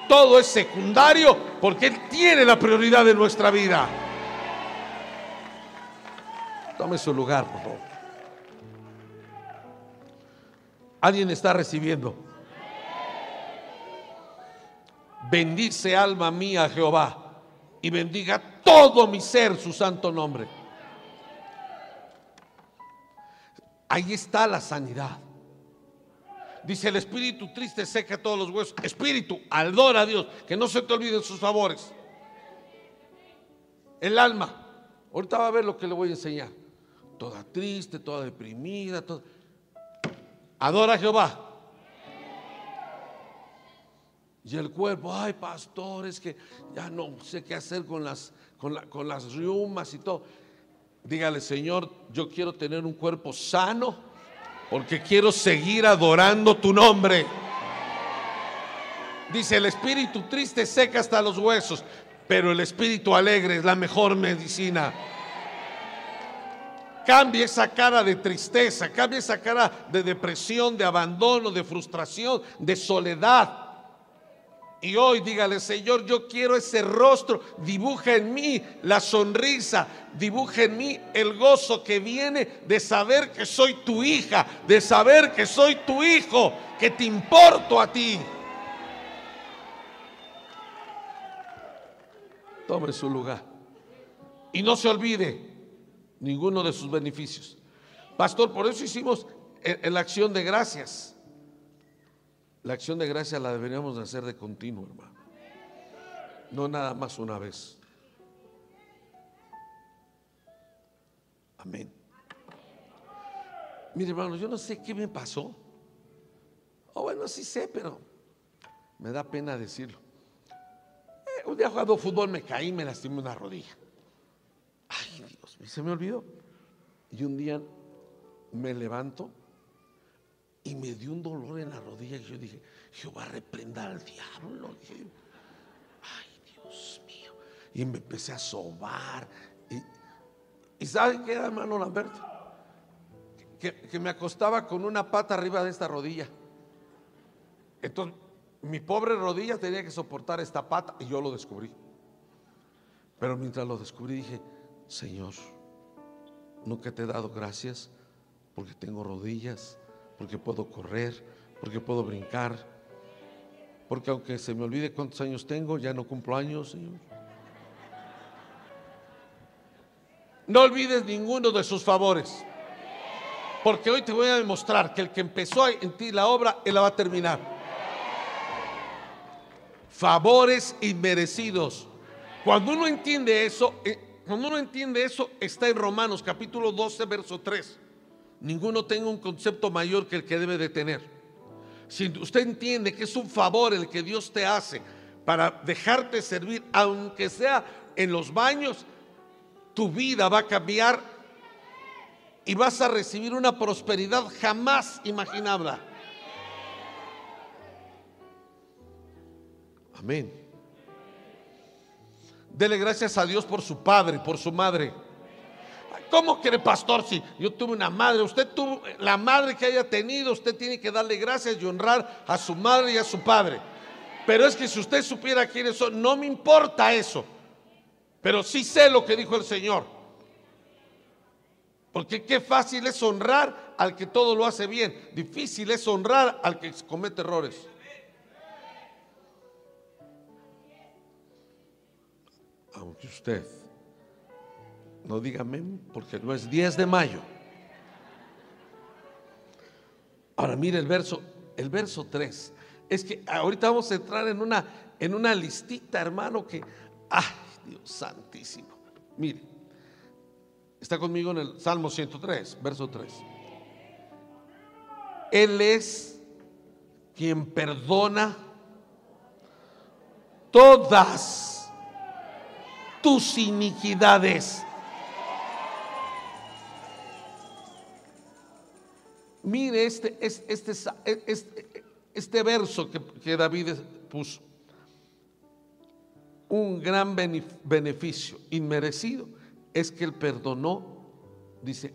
Todo es secundario porque Él tiene la prioridad de nuestra vida. Tome su lugar, por favor. ¿Alguien está recibiendo? Bendice alma mía Jehová y bendiga todo mi ser su santo nombre. Ahí está la sanidad. Dice el espíritu triste seca todos los huesos. Espíritu, adora a Dios, que no se te olviden sus favores. El alma, ahorita va a ver lo que le voy a enseñar. Toda triste, toda deprimida, adora a Jehová. Y el cuerpo, ay pastor, es que ya no sé qué hacer con las, con, con las riumas y todo. Dígale, Señor, yo quiero tener un cuerpo sano porque quiero seguir adorando tu nombre. Dice, el espíritu triste seca hasta los huesos, pero el espíritu alegre es la mejor medicina. Cambie esa cara de tristeza, cambie esa cara de depresión, de abandono, de frustración, de soledad y hoy dígale, Señor, yo quiero ese rostro. Dibuja en mí la sonrisa. Dibuja en mí el gozo que viene de saber que soy tu hija, de saber que soy tu hijo, que te importo a ti. Tome su lugar. Y no se olvide ninguno de sus beneficios. Pastor, por eso hicimos en la acción de gracias. La acción de gracia la deberíamos de hacer de continuo, hermano. No nada más una vez. Amén. Mire, hermano, yo no sé qué me pasó. O bueno, sí sé, pero me da pena decirlo. Eh, un día jugando fútbol me caí y me lastimé una rodilla. Ay, Dios, se me olvidó. Y un día me levanto y me dio un dolor en la rodilla y yo dije, Jehová reprenda al diablo. ay Dios mío. Y me empecé a sobar. Y, y ¿saben qué era, hermano Lamberto? Que, que me acostaba con una pata arriba de esta rodilla. Entonces, mi pobre rodilla tenía que soportar esta pata y yo lo descubrí. Pero mientras lo descubrí dije, Señor, nunca te he dado gracias porque tengo rodillas porque puedo correr, porque puedo brincar, porque aunque se me olvide cuántos años tengo, ya no cumplo años, Señor. No olvides ninguno de sus favores, porque hoy te voy a demostrar que el que empezó en ti la obra, Él la va a terminar. Favores inmerecidos. Cuando uno entiende eso, eh, cuando uno entiende eso, está en Romanos capítulo 12, verso 3. Ninguno tenga un concepto mayor que el que debe de tener. Si usted entiende que es un favor el que Dios te hace para dejarte servir, aunque sea en los baños, tu vida va a cambiar y vas a recibir una prosperidad jamás imaginable. Amén. Dele gracias a Dios por su padre, por su madre. ¿Cómo quiere pastor? Si yo tuve una madre, usted tuvo la madre que haya tenido, usted tiene que darle gracias y honrar a su madre y a su padre. Pero es que si usted supiera quiénes son, no me importa eso. Pero sí sé lo que dijo el Señor. Porque qué fácil es honrar al que todo lo hace bien. Difícil es honrar al que comete errores. Aunque usted no diga porque no es 10 de mayo. Ahora mire el verso, el verso 3. Es que ahorita vamos a entrar en una, en una listita, hermano, que, ay, Dios santísimo. Mire, está conmigo en el Salmo 103, verso 3. Él es quien perdona todas tus iniquidades. Mire este, este, este, este verso que, David puso. Un gran beneficio inmerecido es que Él perdonó, dice,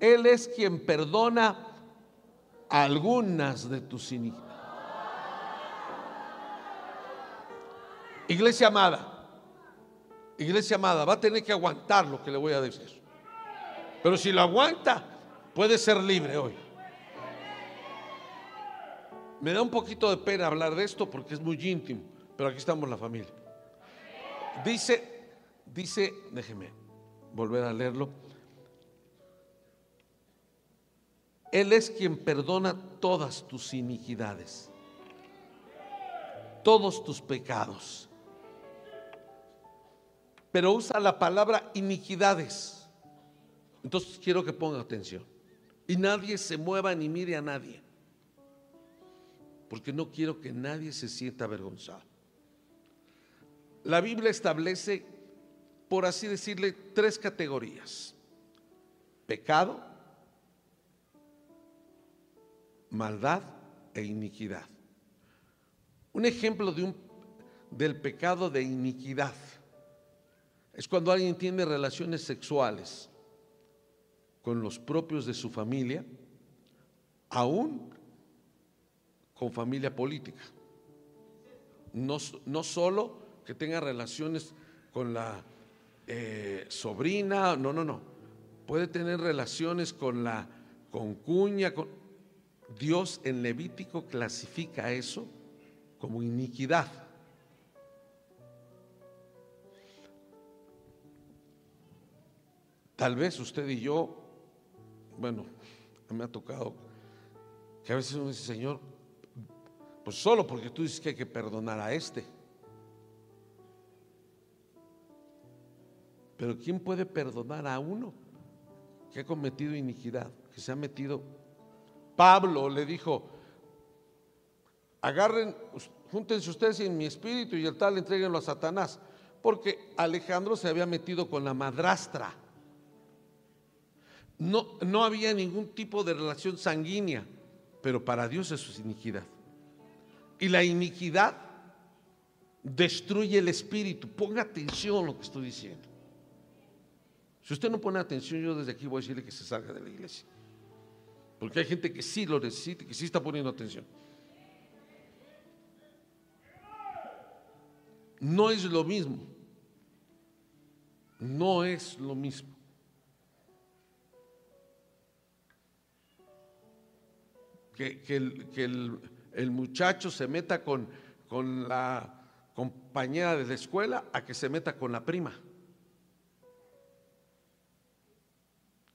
Él es quien perdona algunas de tus iniquidades. Iglesia amada, iglesia amada, va a tener que aguantar lo que le voy a decir. Pero si lo aguanta, puede ser libre hoy. Me da un poquito de pena hablar de esto porque es muy íntimo, pero aquí estamos la familia. Dice, dice, déjeme volver a leerlo. Él es quien perdona todas tus iniquidades, todos tus pecados. Pero usa la palabra iniquidades. Entonces quiero que ponga atención. Y nadie se mueva ni mire a nadie porque no quiero que nadie se sienta avergonzado. La Biblia establece, por así decirle, tres categorías. Pecado, maldad e iniquidad. Un ejemplo de un, del pecado de iniquidad es cuando alguien tiene relaciones sexuales con los propios de su familia, aún con familia política. No, no solo que tenga relaciones con la eh, sobrina, no, no, no. Puede tener relaciones con la concuña. Con... Dios en Levítico clasifica eso como iniquidad. Tal vez usted y yo, bueno, me ha tocado que a veces uno dice, Señor, pues solo porque tú dices que hay que perdonar a este. Pero ¿quién puede perdonar a uno que ha cometido iniquidad, que se ha metido? Pablo le dijo, agarren, júntense ustedes en mi espíritu y el tal entreguenlo a Satanás, porque Alejandro se había metido con la madrastra. No, no había ningún tipo de relación sanguínea, pero para Dios eso es iniquidad. Y la iniquidad destruye el espíritu. Ponga atención a lo que estoy diciendo. Si usted no pone atención, yo desde aquí voy a decirle que se salga de la iglesia. Porque hay gente que sí lo necesita, que sí está poniendo atención. No es lo mismo. No es lo mismo. Que, el, que el, el muchacho se meta con, con la compañera de la escuela a que se meta con la prima.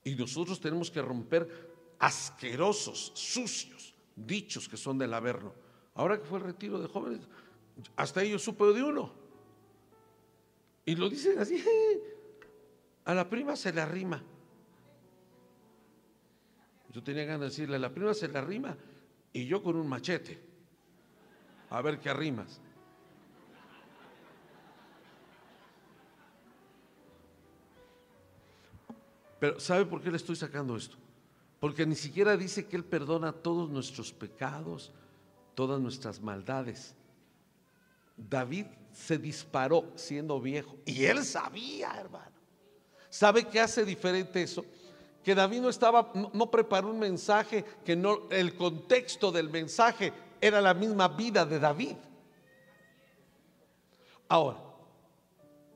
Y nosotros tenemos que romper asquerosos, sucios dichos que son del Averno. Ahora que fue el retiro de jóvenes, hasta ellos supe de uno. Y lo dicen así, a la prima se le arrima. Yo tenía ganas de decirle, a la prima se le arrima y yo con un machete. A ver qué arrimas. Pero ¿sabe por qué le estoy sacando esto? Porque ni siquiera dice que Él perdona todos nuestros pecados, todas nuestras maldades. David se disparó siendo viejo y él sabía, hermano. ¿Sabe qué hace diferente eso? Que David no estaba, no, preparó un mensaje, que no, el contexto del mensaje era la misma vida de David. Ahora,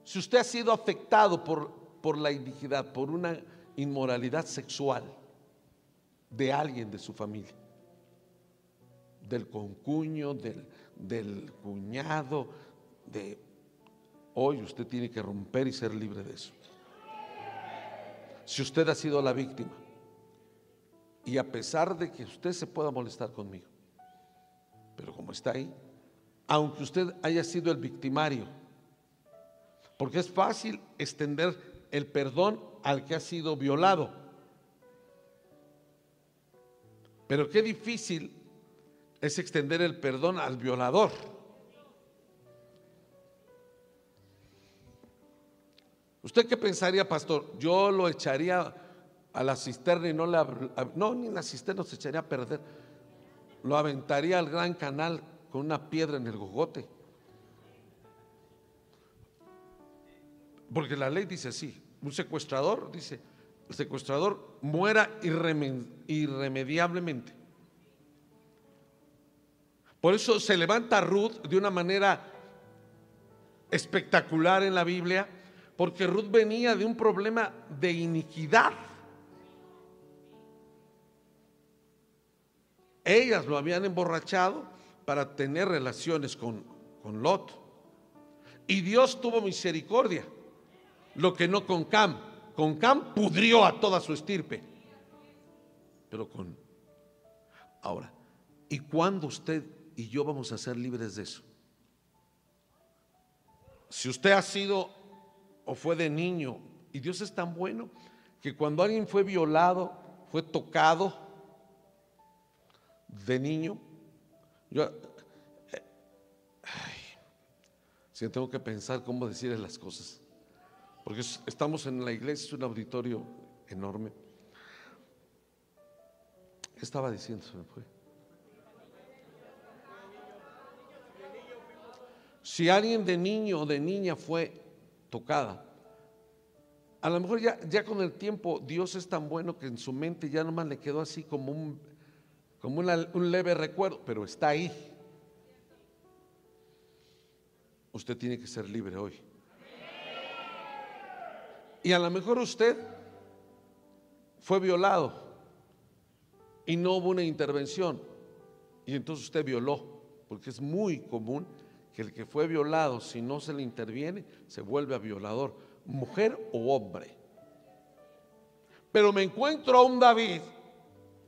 si usted ha sido afectado por, por la iniquidad, por una inmoralidad sexual de alguien de su familia, del concuño, del, del cuñado, de hoy usted tiene que romper y ser libre de eso. Si usted ha sido la víctima y a pesar de que usted se pueda molestar conmigo, pero como está ahí, aunque usted haya sido el victimario, porque es fácil extender el perdón al que ha sido violado, pero qué difícil es extender el perdón al violador. ¿Usted qué pensaría, pastor? Yo lo echaría a la cisterna y no le... No, ni la cisterna se echaría a perder. Lo aventaría al gran canal con una piedra en el gogote. Porque la ley dice así. Un secuestrador, dice, el secuestrador muera irremediablemente. Por eso se levanta Ruth de una manera espectacular en la Biblia, porque Ruth venía de un problema de iniquidad. Ellas lo habían emborrachado para tener relaciones con, con Lot. Y Dios tuvo misericordia, lo que no con Cam. Con Cam pudrió a toda su estirpe. Pero con... Ahora, ¿y cuando usted y yo vamos a ser libres de eso. Si usted ha sido o fue de niño, y Dios es tan bueno que cuando alguien fue violado, fue tocado de niño, yo eh, si tengo que pensar cómo decirle las cosas, porque estamos en la iglesia, es un auditorio enorme. ¿Qué estaba diciendo? Se me fue. Si alguien de niño o de niña fue tocada, a lo mejor ya, ya con el tiempo Dios es tan bueno que en su mente ya nomás le quedó así como un, como un leve recuerdo, pero está ahí. Usted tiene que ser libre hoy. Y a lo mejor usted fue violado y no hubo una intervención. Y entonces usted violó, porque es muy común que el que fue violado, si no se le interviene, se vuelve a violador, mujer o hombre. Pero me encuentro a un David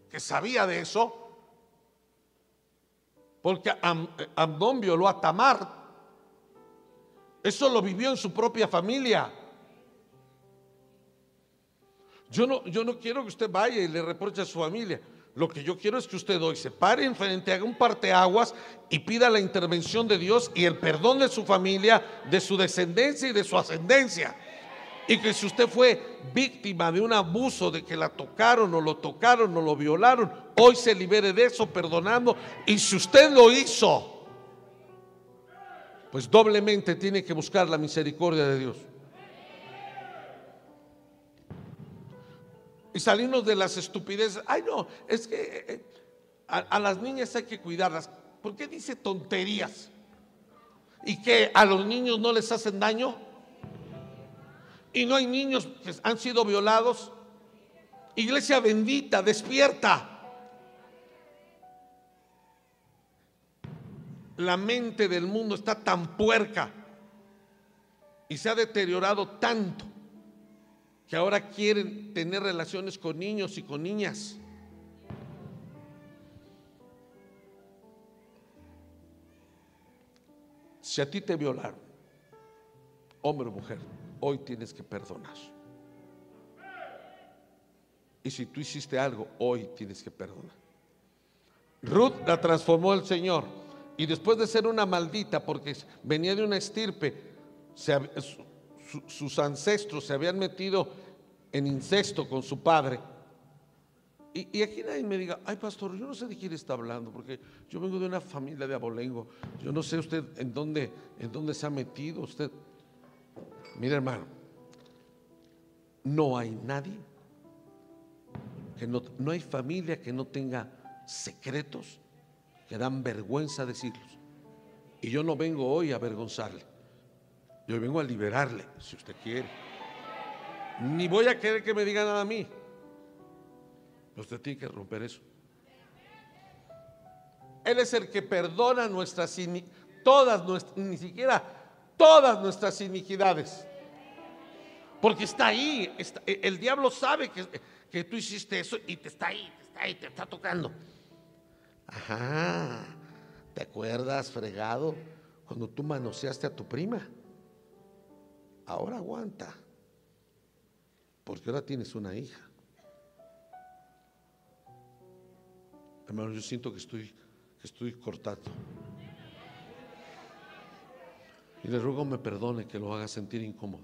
que sabía de eso, porque Amnón violó a Tamar. Eso lo vivió en su propia familia. Yo no, yo no quiero que usted vaya y le reproche a su familia. Lo que yo quiero es que usted hoy se pare enfrente, haga un parteaguas y pida la intervención de Dios y el perdón de su familia, de su descendencia y de su ascendencia. Y que si usted fue víctima de un abuso, de que la tocaron o lo tocaron o lo violaron, hoy se libere de eso perdonando. Y si usted lo hizo, pues doblemente tiene que buscar la misericordia de Dios. Y salirnos de las estupideces. Ay, no, es que eh, eh, a, las niñas hay que cuidarlas. ¿Por qué dice tonterías? ¿Y que a los niños no les hacen daño? ¿Y no hay niños que han sido violados? Iglesia bendita, despierta. La mente del mundo está tan puerca y se ha deteriorado tanto que ahora quieren tener relaciones con niños y con niñas. Si a ti te violaron, hombre o mujer, hoy tienes que perdonar. Y si tú hiciste algo, hoy tienes que perdonar. Ruth la transformó el Señor. Y después de ser una maldita, porque venía de una estirpe, sus ancestros se habían metido en incesto con su padre. Y, aquí nadie me diga, ay pastor, yo no sé de quién está hablando, porque yo vengo de una familia de abolengo. Yo no sé usted en dónde, en dónde se ha metido usted. Mira hermano, no hay nadie, que no, no hay familia que no tenga secretos que dan vergüenza decirlos. Y yo no vengo hoy a avergonzarle, yo vengo a liberarle, si usted quiere. Ni voy a querer que me diga nada a mí. Usted tiene que romper eso. Él es el que perdona nuestras todas nuestras, ni siquiera todas nuestras iniquidades. Porque está ahí, e, el diablo sabe que, que, tú hiciste eso y te está ahí, te está ahí, te está tocando. Ajá, ¿te acuerdas, fregado, cuando tú manoseaste a tu prima? Ahora aguanta, porque ahora tienes una hija. Hermano, yo siento que estoy, que estoy cortado. Y le ruego me perdone que lo haga sentir incómodo.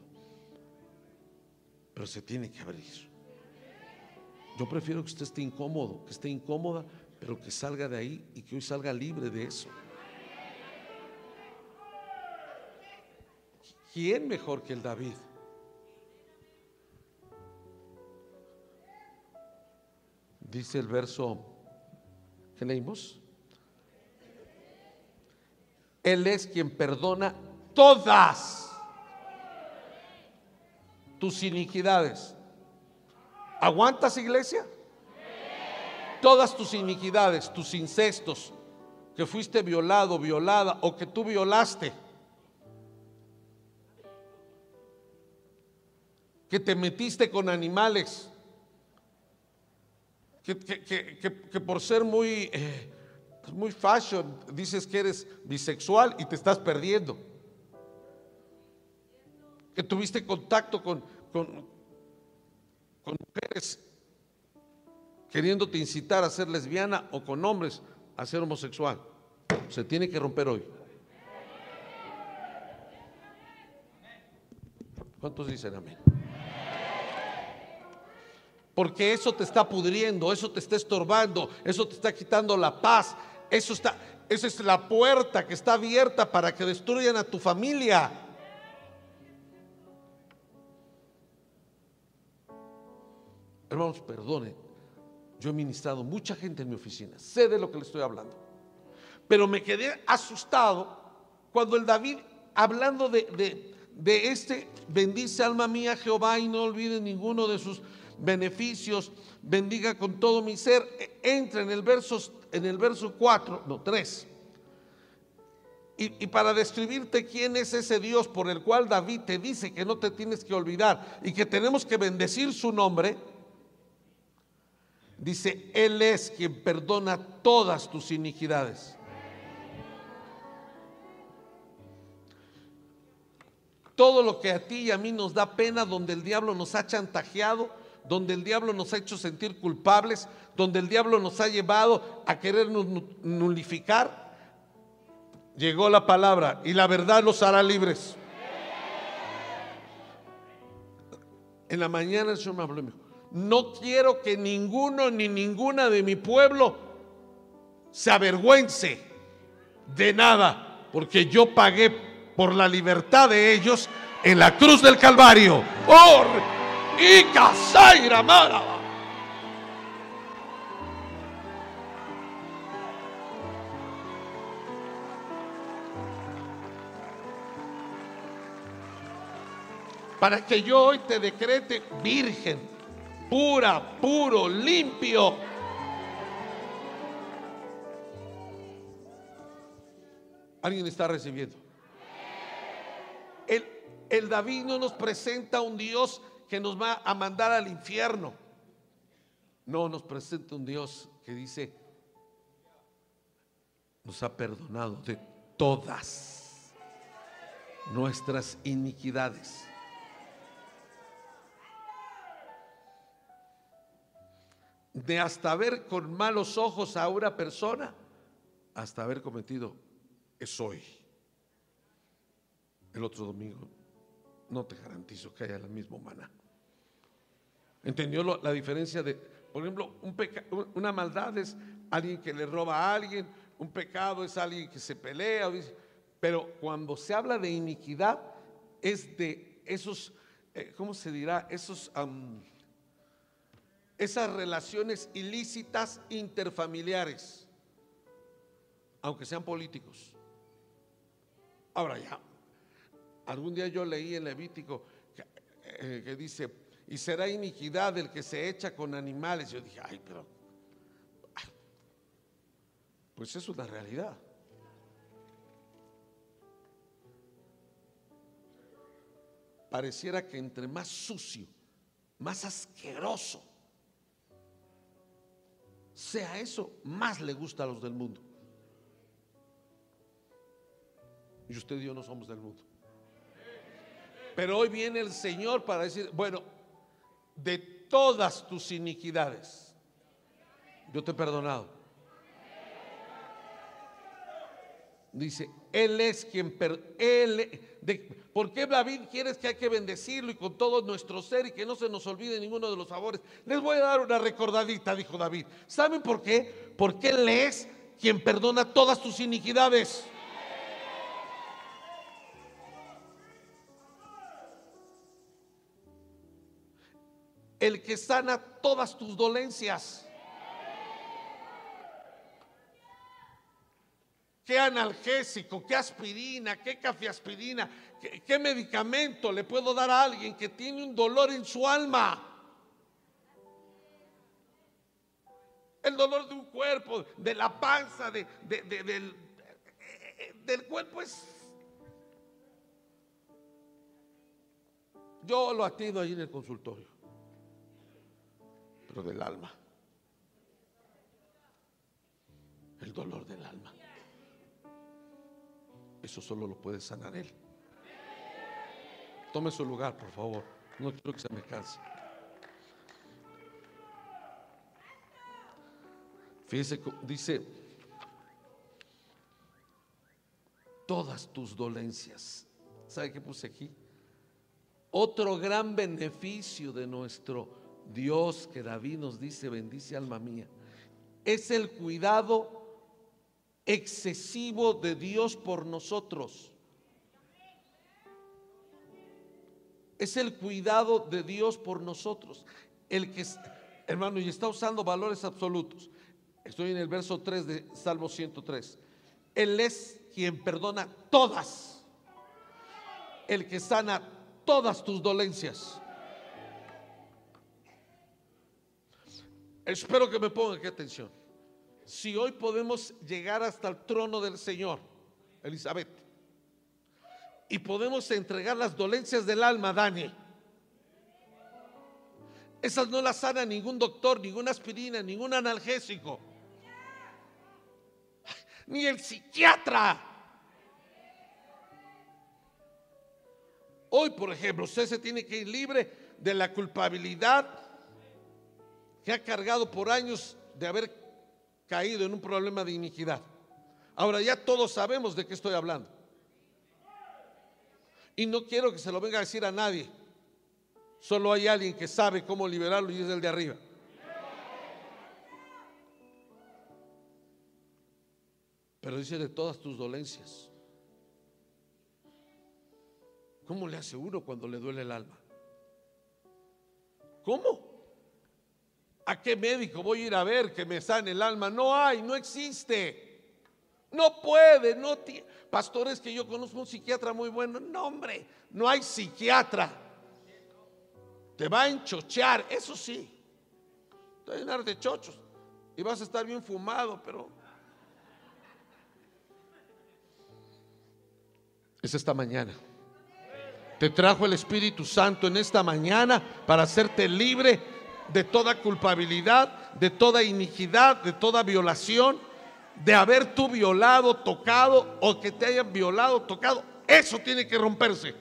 Pero se tiene que abrir. Yo prefiero que usted esté incómodo, que esté incómoda, pero que salga de ahí y que hoy salga libre de eso. ¿Quién mejor que el David? Dice el verso ¿Qué leímos? Él es quien perdona todas tus iniquidades. ¿Aguantas iglesia? Todas tus iniquidades, tus incestos, que fuiste violado, violada o que tú violaste. Que te metiste con animales que, por ser muy, eh, muy fashion dices que eres bisexual y te estás perdiendo. Que tuviste contacto con, con, con mujeres queriéndote incitar a ser lesbiana o con hombres a ser homosexual. Se tiene que romper hoy. ¿Cuántos dicen amén? Porque eso te está pudriendo, eso te está estorbando, eso te está quitando la paz, eso está, esa es la puerta que está abierta para que destruyan a tu familia. Hermanos, perdone, yo he ministrado mucha gente en mi oficina, sé de lo que le estoy hablando, pero me quedé asustado cuando el David, hablando de, de, este, bendice alma mía Jehová y no olvide ninguno de sus beneficios, bendiga con todo mi ser. E, entra en el verso, en el verso 4, no, 3. Y, y, para describirte quién es ese Dios por el cual David te dice que no te tienes que olvidar y que tenemos que bendecir su nombre, dice, Él es quien perdona todas tus iniquidades. Todo lo que a ti y a mí nos da pena, donde el diablo nos ha chantajeado, donde el diablo nos ha hecho sentir culpables, donde el diablo nos ha llevado a querernos nulificar, llegó la palabra y la verdad los hará libres. En la mañana el Señor me habló y me dijo, no quiero que ninguno ni ninguna de mi pueblo se avergüence de nada, porque yo pagué por la libertad de ellos en la cruz del Calvario. Oh, y Casaira. Para que yo hoy te decrete virgen, pura, puro, limpio. ¿Alguien está recibiendo? El, el David no nos presenta un Dios que nos va a mandar al infierno. No, nos presenta un Dios que dice, nos ha perdonado de todas nuestras iniquidades. de hasta ver con malos ojos a una persona hasta haber cometido es hoy. El otro domingo no te garantizo que haya la misma humana. ¿Entendió la diferencia de, por ejemplo, un una maldad es alguien que le roba a alguien, un pecado es alguien que se pelea, pero cuando se habla de iniquidad es de esos, eh, ¿cómo se dirá? Esos, esas relaciones ilícitas interfamiliares, aunque sean políticos. Ahora ya, algún día yo leí en Levítico que, eh, que dice, y será iniquidad el que se echa con animales. Yo dije, ay, pero, pues es una realidad. Pareciera que entre más sucio, más asqueroso sea eso, más le gusta a los del mundo. Y usted y yo no somos del mundo. Pero hoy viene el Señor para decir, bueno, de todas tus iniquidades. Yo te he perdonado. Dice, Él es quien... él, ¿Por qué David quieres que hay que bendecirlo y con todo nuestro ser y que no se nos olvide ninguno de los favores? Les voy a dar una recordadita, dijo David. ¿Saben por qué? Porque Él es quien perdona todas tus iniquidades. El que sana todas tus dolencias. ¿Qué analgésico, qué aspirina, qué cafeaspirina, qué, qué medicamento le puedo dar a alguien que tiene un dolor en su alma? El dolor de un cuerpo, de la panza, de, del, del cuerpo es... Yo lo atiendo ahí en el consultorio pero del alma. El dolor del alma. Eso solo lo puede sanar Él. Tome su lugar, por favor. No quiero que se me canse. Fíjese, dice, todas tus dolencias. ¿Sabe qué puse aquí? Otro gran beneficio de nuestro Dios que David nos dice, bendice alma mía, es el cuidado excesivo de Dios por nosotros. Es el cuidado de Dios por nosotros. El que, hermano, y está usando valores absolutos. Estoy en el verso 3 de Salmo 103. Él es quien perdona todas. El que sana todas tus dolencias. Espero que me pongan aquí atención. Si hoy podemos llegar hasta el trono del Señor, Elizabeth, y podemos entregar las dolencias del alma, Dani, esas no las sana ningún doctor, ninguna aspirina, ningún analgésico, ni el psiquiatra. Hoy, por ejemplo, usted se tiene que ir libre de la culpabilidad ha cargado por años de haber caído en un problema de iniquidad. Ahora ya todos sabemos de qué estoy hablando. Y no quiero que se lo venga a decir a nadie. Solo hay alguien que sabe cómo liberarlo y es el de arriba. Pero dice de todas tus dolencias. ¿Cómo le uno cuando le duele el alma? ¿Cómo? ¿A qué médico voy a ir a ver que me sane el alma? No hay, no existe. No puede, no tiene. Pastores que yo conozco un psiquiatra muy bueno. No, hombre, no hay psiquiatra. Te va a enchochear, eso sí. Te va a llenar de chochos. Y vas a estar bien fumado, pero. Es esta mañana. Te trajo el Espíritu Santo en esta mañana para hacerte libre de toda culpabilidad, de toda iniquidad, de toda violación, de haber tú violado, tocado o que te hayan violado, tocado. Eso tiene que romperse.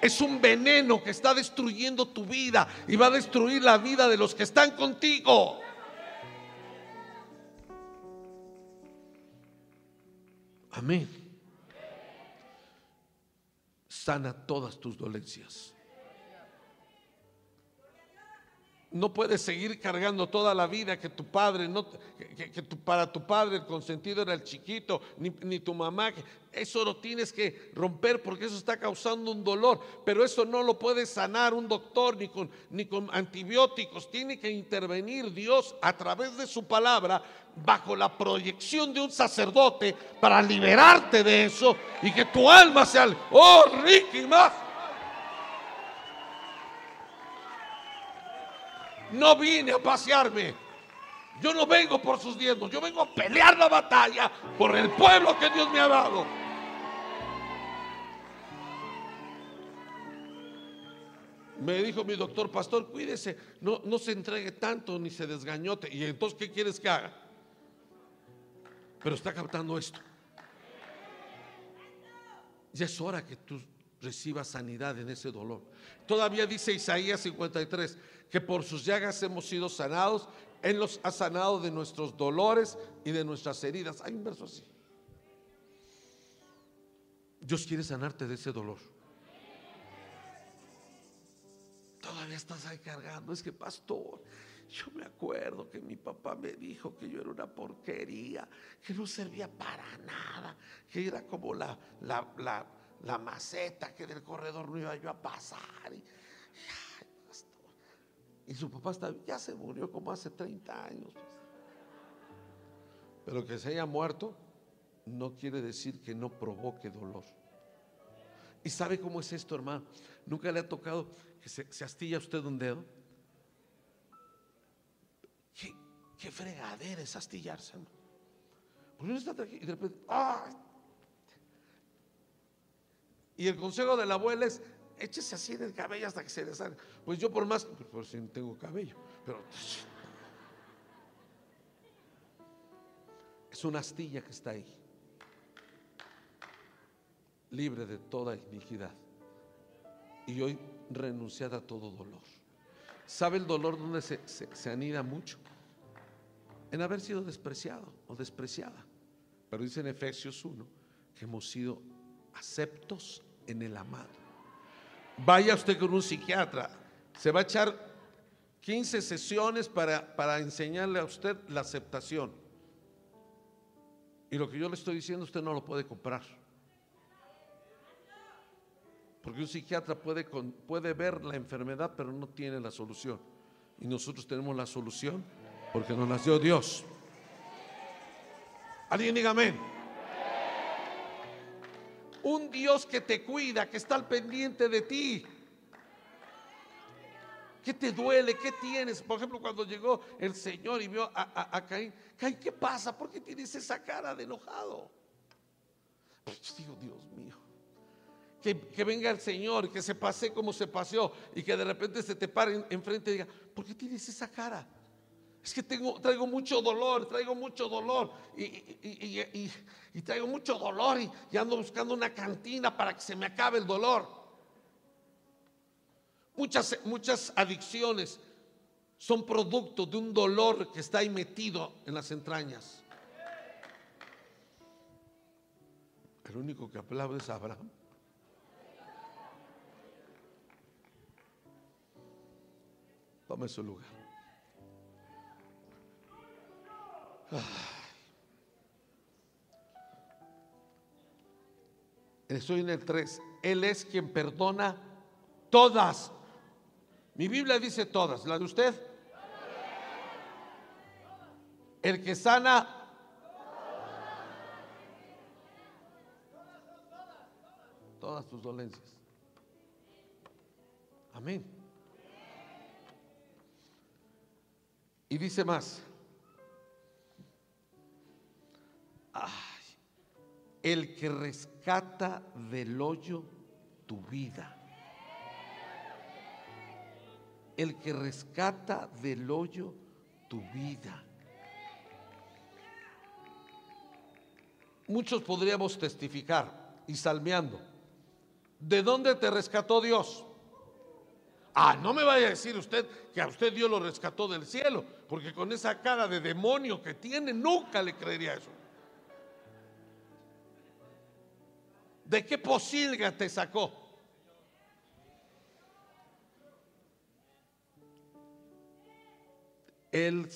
Es un veneno que está destruyendo tu vida y va a destruir la vida de los que están contigo. Amén. Sana todas tus dolencias. No puedes seguir cargando toda la vida que tu padre, no, que, para tu padre el consentido era el chiquito, ni, tu mamá. Eso lo tienes que romper porque eso está causando un dolor. Pero eso no lo puede sanar un doctor ni con, ni con antibióticos. Tiene que intervenir Dios a través de su palabra bajo la proyección de un sacerdote para liberarte de eso y que tu alma sea, oh Ricky, más. No vine a pasearme. Yo no vengo por sus diezmos. Yo vengo a pelear la batalla por el pueblo que Dios me ha dado. Me dijo mi doctor, pastor, cuídese, no, no se entregue tanto ni se desgañote. Y entonces, ¿qué quieres que haga? Pero está captando esto. Ya es hora que tú recibas sanidad en ese dolor. Todavía dice Isaías 53, que por sus llagas hemos sido sanados. Él nos ha sanado de nuestros dolores y de nuestras heridas. Hay un verso así. Dios quiere sanarte de ese dolor. Todavía estás ahí cargando. Es que, pastor, yo me acuerdo que mi papá me dijo que yo era una porquería, que no servía para nada, que era como la, la, maceta que del corredor no iba yo a pasar. Y, su papá está, ya se murió como hace 30 años. Pero que se haya muerto no quiere decir que no provoque dolor. ¿Y sabe cómo es esto, hermano? ¿Nunca le ha tocado que se, astilla usted un dedo? ¿Qué, qué fregadera es astillarse, hermano? Porque uno está y de repente, Y el consejo de la abuela es, échese así en el cabello hasta que se le. Pues yo por más, pues por si no tengo cabello, pero es una astilla que está ahí, libre de toda iniquidad. Y hoy renunciada a todo dolor. ¿Sabe el dolor donde se, se anida mucho? En haber sido despreciado o despreciada. Pero dice en Efesios 1 que hemos sido aceptos en el amado. Vaya usted con un psiquiatra. Se va a echar 15 sesiones para, para enseñarle a usted la aceptación. Y lo que yo le estoy diciendo usted no lo puede comprar. Porque un psiquiatra puede, puede ver la enfermedad, pero no tiene la solución. Y nosotros tenemos la solución porque nos nació Dios. Alguien diga amén. Un Dios que te cuida, que está al pendiente de ti. ¿Qué te duele? ¿Qué tienes? Por ejemplo, cuando llegó el Señor y vio a, Caín, Caín, ¿qué pasa? ¿Por qué tienes esa cara de enojado? Pues digo, Dios mío, que, que, venga el Señor, que se pase como se paseó y que de repente se te pare enfrente y diga, ¿por qué tienes esa cara? Es que traigo mucho dolor, traigo mucho dolor y, traigo mucho dolor y, ando buscando una cantina para que se me acabe el dolor. Muchas, muchas adicciones son producto de un dolor que está ahí metido en las entrañas. El único que aplaude es Abraham. Tome su lugar. Estoy en el 3. Él es quien perdona todas. Mi Biblia dice todas. ¿La de usted? El que sana. Todas tus dolencias. Amén. Y dice más. El que rescata del hoyo tu vida. El que rescata del hoyo tu vida. Muchos podríamos testificar y salmeando. ¿De dónde te rescató Dios? Ah, no me vaya a decir usted que a usted Dios lo rescató del cielo, porque con esa cara de demonio que tiene, nunca le creería eso. ¿De qué posilga te sacó? Él,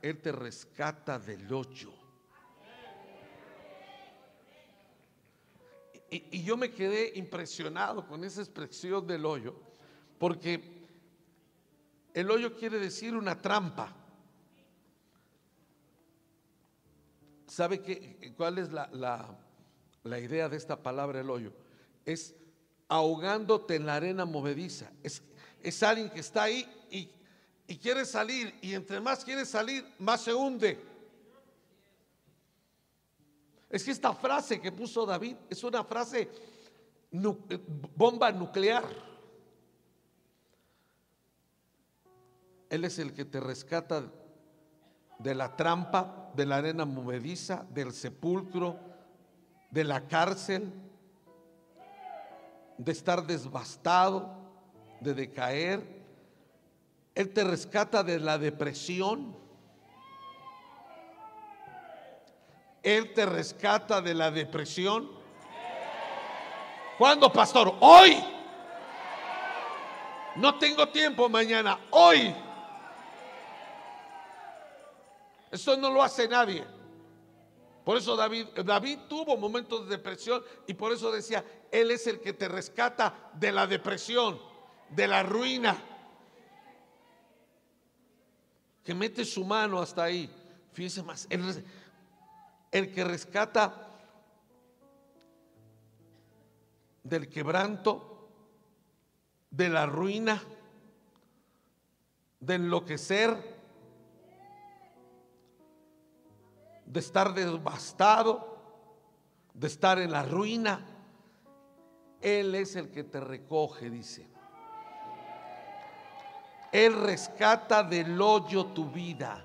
él te rescata del hoyo. Y, y, yo me quedé impresionado con esa expresión del hoyo, porque el hoyo quiere decir una trampa. ¿Sabe qué, cuál es la, la, idea de esta palabra, el hoyo? Es ahogándote en la arena movediza. Es, es alguien que está ahí y, y quiere salir, y entre más quiere salir, más se hunde. Es que esta frase que puso David es una frase bomba nuclear. Él es el que te rescata de la trampa, de la arena movediza, del sepulcro, de la cárcel, de estar desbastado, de decaer. Él te rescata de la depresión. Él te rescata de la depresión. ¿Cuándo, pastor? Hoy. No tengo tiempo mañana. Hoy. Eso no lo hace nadie. Por eso David, David tuvo momentos de depresión y por eso decía, Él es el que te rescata de la depresión, de la ruina, que mete su mano hasta ahí. Fíjense más, el, el que rescata del quebranto, de la ruina, de enloquecer de estar devastado, de estar en la ruina. Él es el que te recoge, dice. Él rescata del hoyo tu vida.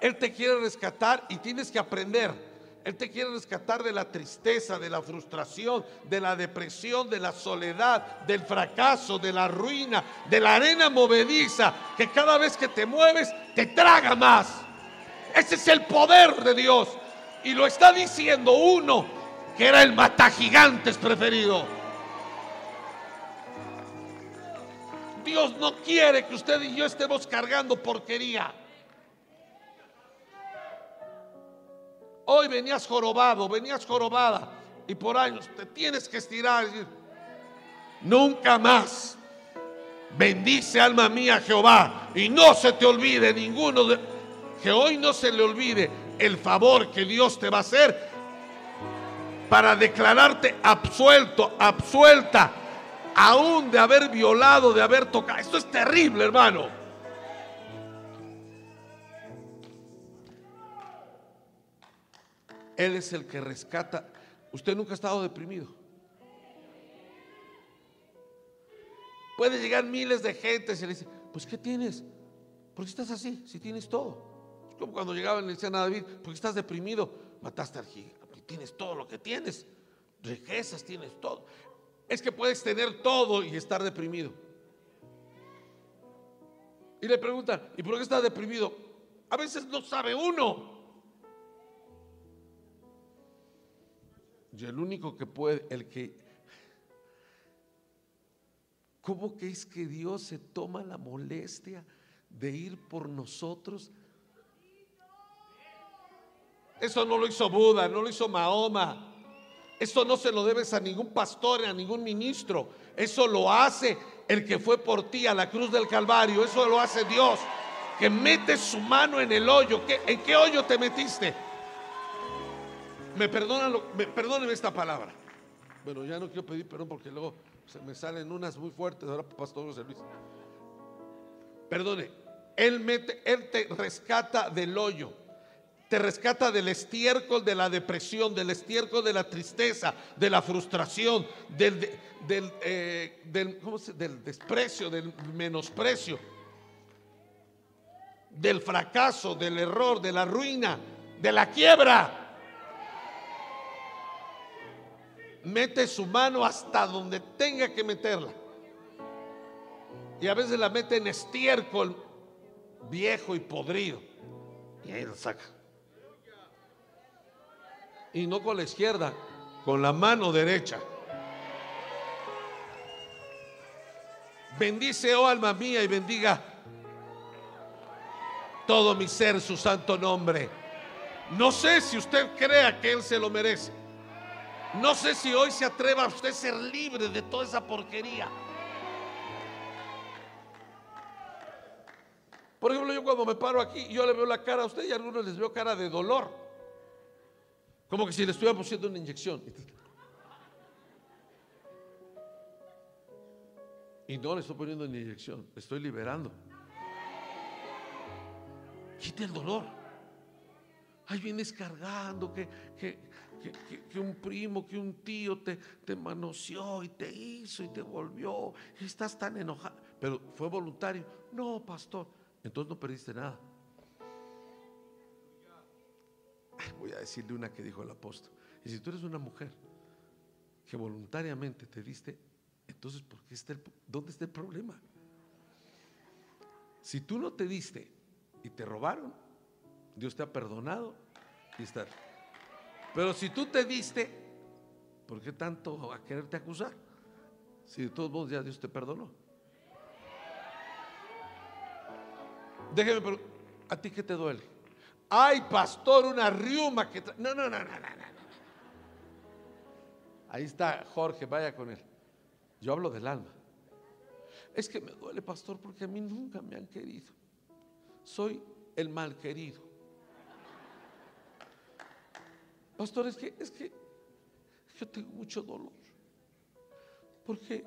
Él te quiere rescatar y tienes que aprender. Él te quiere rescatar de la tristeza, de la frustración, de la depresión, de la soledad, del fracaso, de la ruina, de la arena movediza, que cada vez que te mueves te traga más. Ese es el poder de Dios. Y lo está diciendo uno que era el matagigantes preferido. Dios no quiere que usted y yo estemos cargando porquería. Hoy venías jorobado, venías jorobada y por años te tienes que estirar nunca más. Bendice alma mía Jehová y no se te olvide ninguno de que hoy no se le olvide el favor que Dios te va a hacer para declararte absuelto, absuelta, aún de haber violado, de haber tocado. Esto es terrible, hermano. Él es el que rescata. Usted nunca ha estado deprimido. Puede llegar miles de gente y le dice, pues ¿qué tienes? ¿Por qué estás así? Si tienes todo. Como cuando llegaban le decían a David, porque estás deprimido, mataste al gigante, tienes todo lo que tienes, riquezas tienes todo. Es que puedes tener todo y estar deprimido. Y le preguntan, ¿y por qué estás deprimido? A veces no sabe uno. Y el único que puede, el que... ¿Cómo que es que Dios se toma la molestia de ir por nosotros eso no lo hizo Buda, no lo hizo Mahoma. Eso no se lo debes a ningún pastor, a ningún ministro. Eso lo hace el que fue por ti a la cruz del Calvario. Eso lo hace Dios, que mete su mano en el hoyo. ¿En qué hoyo te metiste? Me perdonan, me, perdónenme esta palabra. Bueno, ya no quiero pedir perdón porque luego se me salen unas muy fuertes. Ahora, Pastor José Luis. Perdone, él, mete, él te rescata del hoyo te rescata del estiércol de la depresión, del estiércol de la tristeza, de la frustración, del, del, eh, del, desprecio, del menosprecio, del fracaso, del error, de la ruina, de la quiebra. Mete su mano hasta donde tenga que meterla. Y a veces la mete en estiércol viejo y podrido. Y ahí la saca. Y no con la izquierda, con la mano derecha. Bendice, oh alma mía, y bendiga todo mi ser su santo nombre. No sé si usted crea que Él se lo merece. No sé si hoy se atreva a usted ser libre de toda esa porquería. Por ejemplo, yo cuando me paro aquí, yo le veo la cara a usted y a algunos les veo cara de dolor. Como que si le estuviera poniendo una inyección. Y no le estoy poniendo una inyección, le estoy liberando. Quite el dolor. Ahí vienes cargando que, que, un primo, que un tío te, te manoseó y te hizo y te volvió. Y estás tan enojado. Pero fue voluntario. No, pastor. Entonces no perdiste nada. Voy a decirle una que dijo el apóstol. Y si tú eres una mujer que voluntariamente te diste, entonces ¿por qué está ¿dónde está el problema? Si tú no te diste y te robaron, Dios te ha perdonado y. Pero si tú te diste, ¿por qué tanto a quererte acusar? Si de todos modos ya Dios te perdonó. Déjeme, pero ¿a ti qué te duele? Ay, pastor, una riuma que... No, no, no, no, no, no. Ahí está Jorge, vaya con él. Yo hablo del alma. Es que me duele, pastor, porque a mí nunca me han querido. Soy el mal querido. Pastor, es que, es que yo tengo mucho dolor. Porque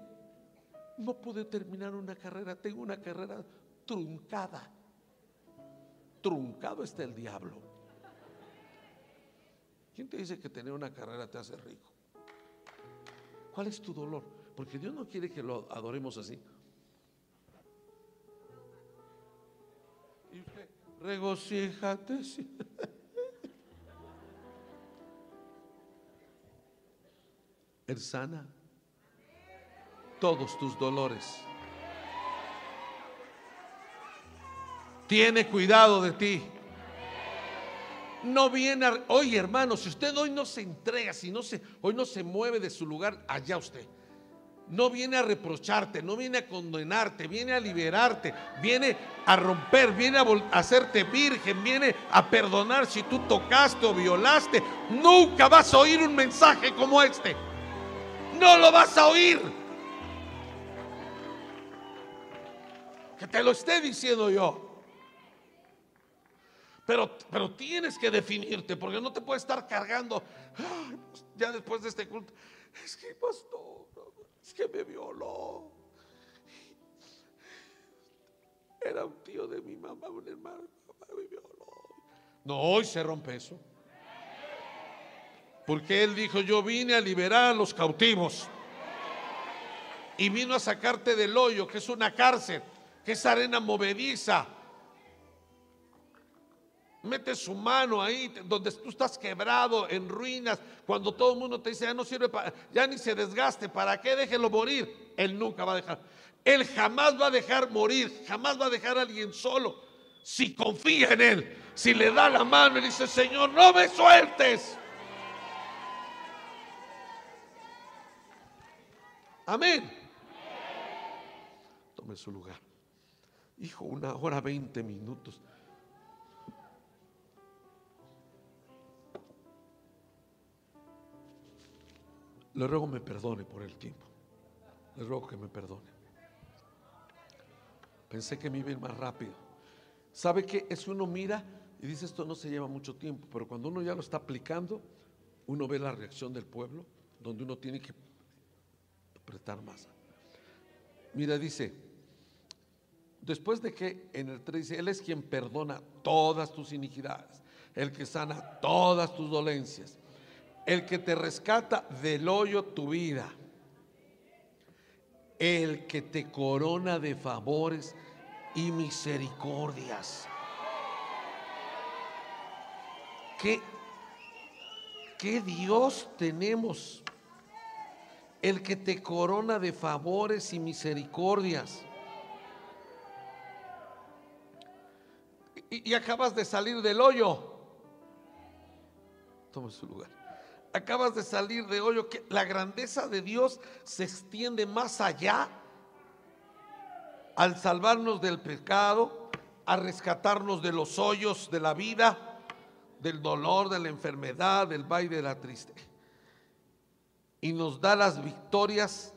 no pude terminar una carrera. Tengo una carrera truncada. Truncado está el diablo. ¿Quién te dice que tener una carrera te hace rico? ¿Cuál es tu dolor? Porque Dios no quiere que lo adoremos así. Y usted, regocíjate. Él sana todos tus dolores. Tiene cuidado de ti. No viene a, oye hermano, si usted hoy no se entrega, si no se, hoy no se mueve de su lugar, allá usted. No viene a reprocharte, no viene a condenarte, viene a liberarte, viene a romper, viene a, a hacerte virgen, viene a perdonar si tú tocaste o violaste. Nunca vas a oír un mensaje como este. No lo vas a oír. Que te lo esté diciendo yo. Pero, pero tienes que definirte, porque no te puedes estar cargando pues, ya después de este culto. Es que, pastor, es que me violó. Era un tío de mi mamá, un hermano, me violó. No, hoy se rompe eso. Porque él dijo, yo vine a liberar a los cautivos. Y vino a sacarte del hoyo, que es una cárcel, que es arena movediza mete su mano ahí donde tú estás quebrado, en ruinas, cuando todo el mundo te dice, ya no sirve para, ya ni se desgaste, ¿para qué déjelo morir? Él nunca va a dejar. Él jamás va a dejar morir, jamás va a dejar a alguien solo. Si confía en Él, si le da la mano y dice, Señor, no me sueltes. Amén. Tome su lugar. Hijo, una hora veinte minutos. Le ruego me perdone por el tiempo. Le ruego que me perdone. Pensé que me iba a ir más rápido. ¿Sabe qué? Es uno mira y dice esto no se lleva mucho tiempo, pero cuando uno ya lo está aplicando, uno ve la reacción del pueblo, donde uno tiene que apretar más. Mira, dice, después de que en el 3 dice, Él es quien perdona todas tus iniquidades, el que sana todas tus dolencias el que te rescata del hoyo tu vida, el que te corona de favores y misericordias. ¿Qué, qué Dios tenemos? El que te corona de favores y misericordias. Y, y acabas de salir del hoyo. Toma su lugar acabas de salir de hoyo, que la grandeza de Dios se extiende más allá al salvarnos del pecado, a rescatarnos de los hoyos de la vida, del dolor, de la enfermedad, del baile de la tristeza. Y nos da las victorias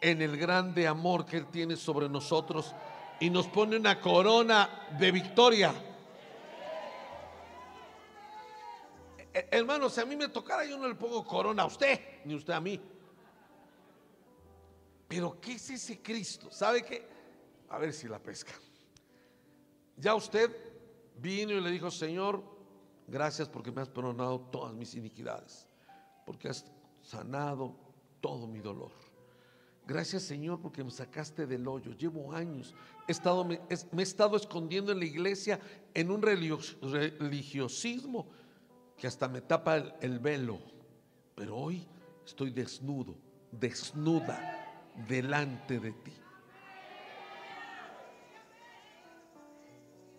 en el grande amor que Él tiene sobre nosotros y nos pone una corona de victoria. Hermano, si a mí me tocara, yo no le pongo corona a usted, ni usted a mí. Pero ¿qué es ese Cristo? ¿Sabe qué? A ver si la pesca. Ya usted vino y le dijo, Señor, gracias porque me has perdonado todas mis iniquidades, porque has sanado todo mi dolor. Gracias Señor porque me sacaste del hoyo. Llevo años, estado, me, he estado escondiendo en la iglesia en un religiosismo que hasta me tapa el, velo. Pero hoy estoy desnudo, desnuda delante de ti.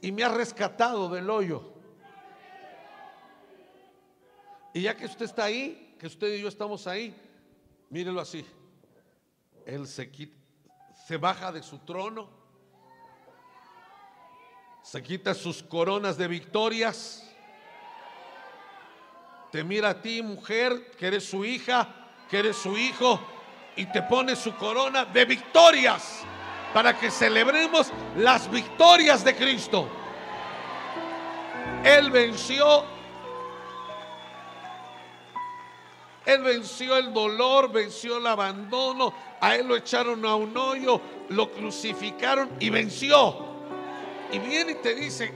Y me ha rescatado del hoyo. Y ya que usted está ahí, que usted y yo estamos ahí, mírelo así. Él se, baja de su trono, se quita sus coronas de victorias te mira a ti, mujer, que eres su hija, que eres su hijo, y te pone su corona de victorias para que celebremos las victorias de Cristo. Él venció, Él venció el dolor, venció el abandono, a Él lo echaron a un hoyo, lo crucificaron y venció. Y viene y te dice,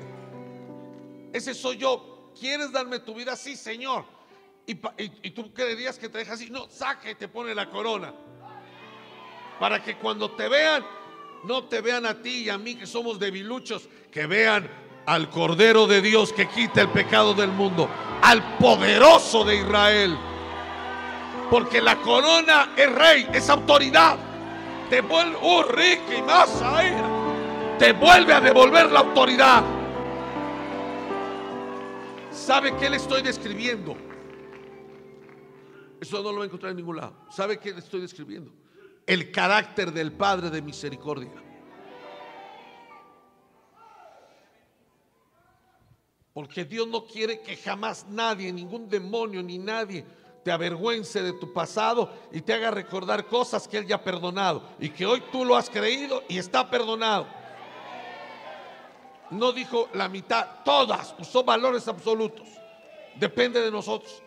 ese soy yo, ¿quieres darme tu vida? Sí, Señor. Y, tú creerías que te dejas así. No, saca y te pone la corona. Para que cuando te vean, no te vean a ti y a mí que somos debiluchos, que vean al Cordero de Dios que quita el pecado del mundo, al poderoso de Israel. Porque la corona es rey, es autoridad. Te vuelve, oh, y más te vuelve a devolver la autoridad. ¿Sabe qué le estoy describiendo? Eso no lo va a encontrar en ningún lado. ¿Sabe qué le estoy describiendo? El carácter del Padre de misericordia. Porque Dios no quiere que jamás nadie, ningún demonio ni nadie te avergüence de tu pasado y te haga recordar cosas que Él ya ha perdonado y que hoy tú lo has creído y está perdonado no dijo la mitad, todas, usó valores absolutos. Depende de nosotros.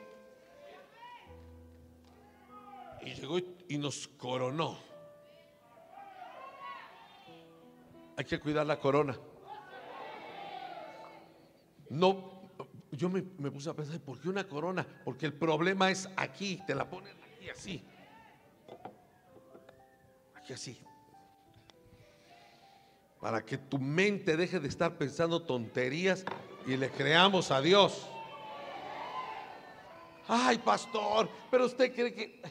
Y llegó y nos coronó. Hay que cuidar la corona. No, yo me, me, puse a pensar, ¿por qué una corona? Porque el problema es aquí, te la ponen aquí así. Aquí así para que tu mente deje de estar pensando tonterías y le creamos a Dios. Ay, pastor, pero usted cree que,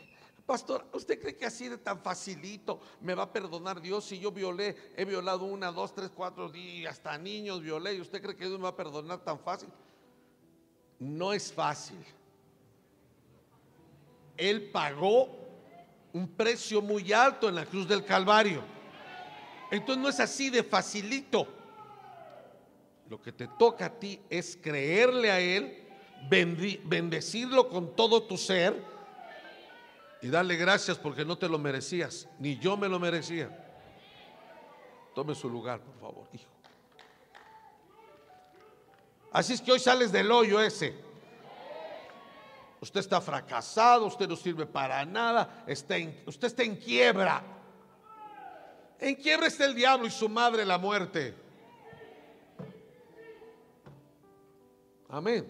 pastor, ¿usted cree que así de tan facilito me va a perdonar Dios si yo violé, he violado una, dos, tres, cuatro, y hasta niños violé y usted cree que Dios me va a perdonar tan fácil? No es fácil. Él pagó un precio muy alto en la cruz del Calvario. Entonces no es así de facilito. Lo que te toca a ti es creerle a Él, bendecirlo con todo tu ser y darle gracias porque no te lo merecías, ni yo me lo merecía. Tome su lugar, por favor, hijo. Así es que hoy sales del hoyo ese. Usted está fracasado, usted no sirve para nada, está usted está en quiebra. En quiebra está el diablo y su madre la muerte. Amén.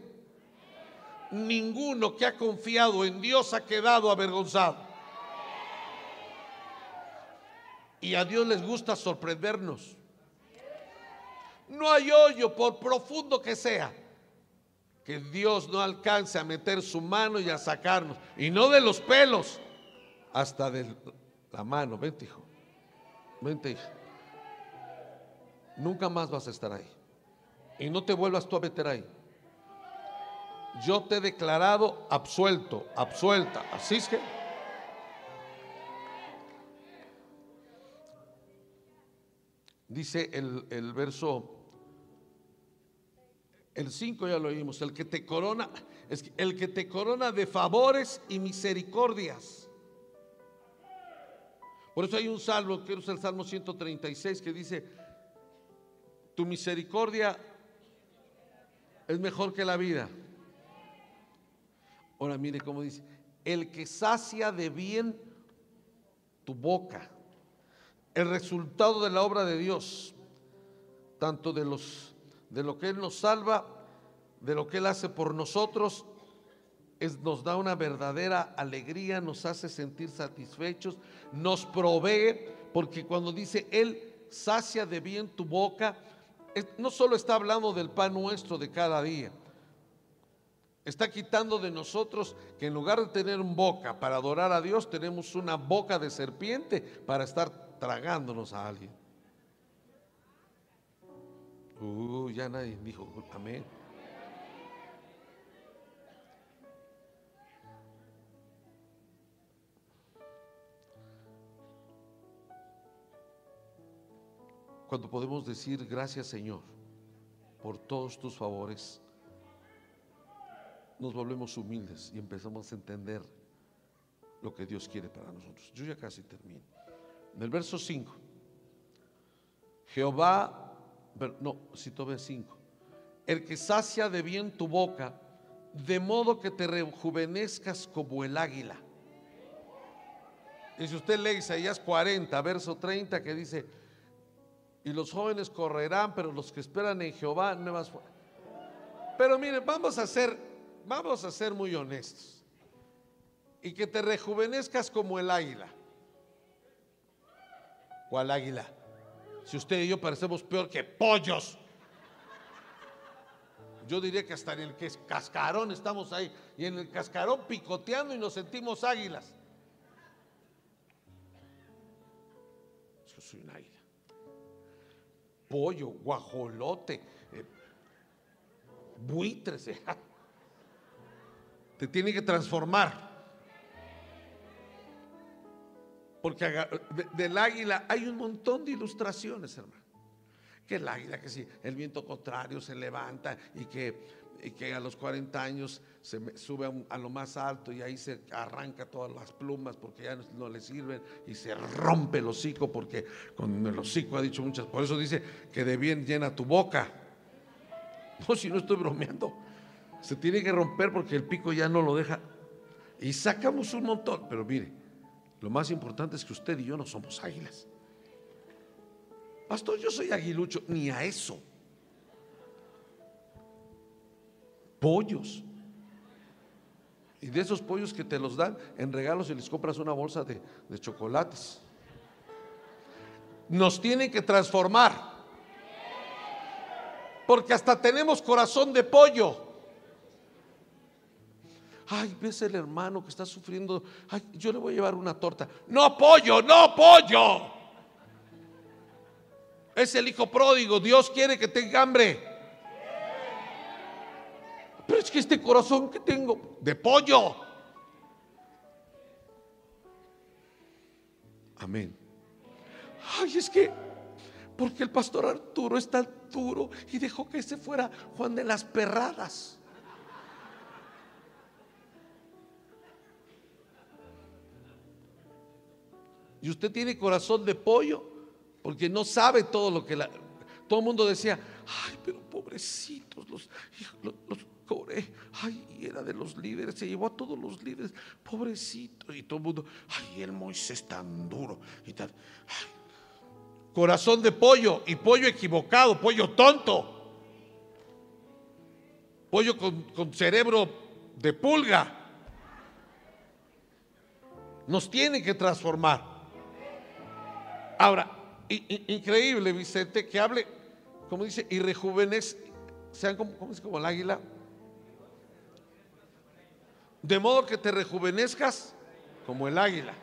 Ninguno que ha confiado en Dios ha quedado avergonzado. Y a Dios les gusta sorprendernos. No hay hoyo, por profundo que sea, que Dios no alcance a meter su mano y a sacarnos. Y no de los pelos, hasta de la mano. Vente, hijo. Vente, Nunca más vas a estar ahí. Y no te vuelvas tú a meter ahí. yo te he declarado absuelto, absuelta. Así es que... Dice el, el verso, el 5 ya lo oímos, el que te corona, es que el que te corona de favores y misericordias. Por eso hay un salmo, que es el Salmo 136, que dice, tu misericordia es mejor que la vida. Ahora mire cómo dice, el que sacia de bien tu boca, el resultado de la obra de Dios, tanto de los de lo que él nos salva, de lo que él hace por nosotros, es, nos da una verdadera alegría, nos hace sentir satisfechos, nos provee, porque cuando dice él sacia de bien tu boca, no solo está hablando del pan nuestro de cada día, está quitando de nosotros que en lugar de tener un boca para adorar a Dios, tenemos una boca de serpiente para estar tragándonos a alguien. Uh, ya nadie dijo amén. Cuando podemos decir gracias Señor por todos tus favores, nos volvemos humildes y empezamos a entender lo que Dios quiere para nosotros. Yo ya casi termino. En el verso 5, Jehová, no, si tome 5, el que sacia de bien tu boca, de modo que te rejuvenezcas como el águila. Y si usted lee Isaías 40, verso 30, que dice, y los jóvenes correrán, pero los que esperan en Jehová nuevas Pero miren, vamos a ser, vamos a ser muy honestos. Y que te rejuvenezcas como el águila. ¿Cuál águila? Si usted y yo parecemos peor que pollos. Yo diría que hasta en el que es cascarón estamos ahí. Y en el cascarón picoteando y nos sentimos águilas. Yo soy un águila pollo, guajolote, eh, buitres. Eh. Te tiene que transformar. Porque del águila hay un montón de ilustraciones, hermano. Que el águila, que si el viento contrario se levanta y que y que a los 40 años se sube a, lo más alto y ahí se arranca todas las plumas porque ya no, le sirven y se rompe el hocico porque con el hocico ha dicho muchas, por eso dice que de bien llena tu boca. No, si no estoy bromeando, se tiene que romper porque el pico ya no lo deja. Y sacamos un montón, pero mire, lo más importante es que usted y yo no somos águilas. Pastor, yo soy aguilucho, ni a eso. Pollos. Y de esos pollos que te los dan en regalos y les compras una bolsa de, chocolates. Nos tienen que transformar. Porque hasta tenemos corazón de pollo. Ay, ves el hermano que está sufriendo. Ay, yo le voy a llevar una torta. No pollo, no pollo. Es el hijo pródigo. Dios quiere que tenga hambre. Pero es que este corazón que tengo de pollo. Amén. Ay, es que, porque el pastor Arturo es tan duro y dejó que se fuera Juan de las Perradas. Y usted tiene corazón de pollo porque no sabe todo lo que la, todo el mundo decía, ay, pero pobrecitos los, los Coré, ay, era de los líderes, se llevó a todos los líderes, pobrecito, y todo el mundo, ay, el Moisés tan duro y tal. corazón de pollo y pollo equivocado, pollo tonto, pollo con, cerebro de pulga. Nos tiene que transformar. Ahora, increíble, Vicente, que hable, como dice, y rejuvenece, sean como, como el águila de modo que te rejuvenezcas como el águila.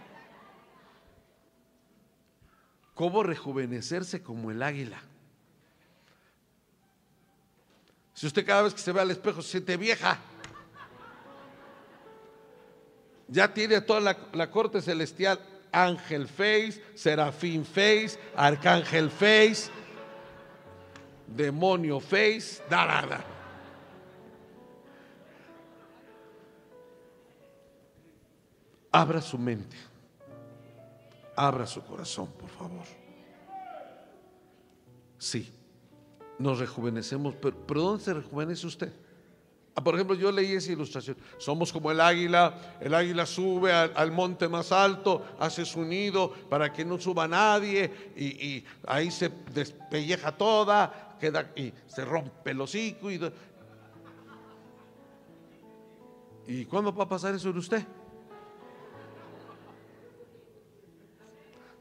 ¿Cómo rejuvenecerse como el águila? Si usted cada vez que se ve al espejo se siente vieja, Ya tiene toda la, corte celestial, ángel face, serafín face, arcángel face, demonio face, da, Abra su mente, abra su corazón, por favor. Sí, nos rejuvenecemos, pero, ¿dónde se rejuvenece usted? Ah, Por ejemplo, yo leí esa ilustración. Somos como el águila. El águila sube al, monte más alto, hace su nido para que no suba nadie y, y ahí se despelleja toda, queda y se rompe el hocico. ¿Y, ¿Y cuándo va a pasar eso en usted?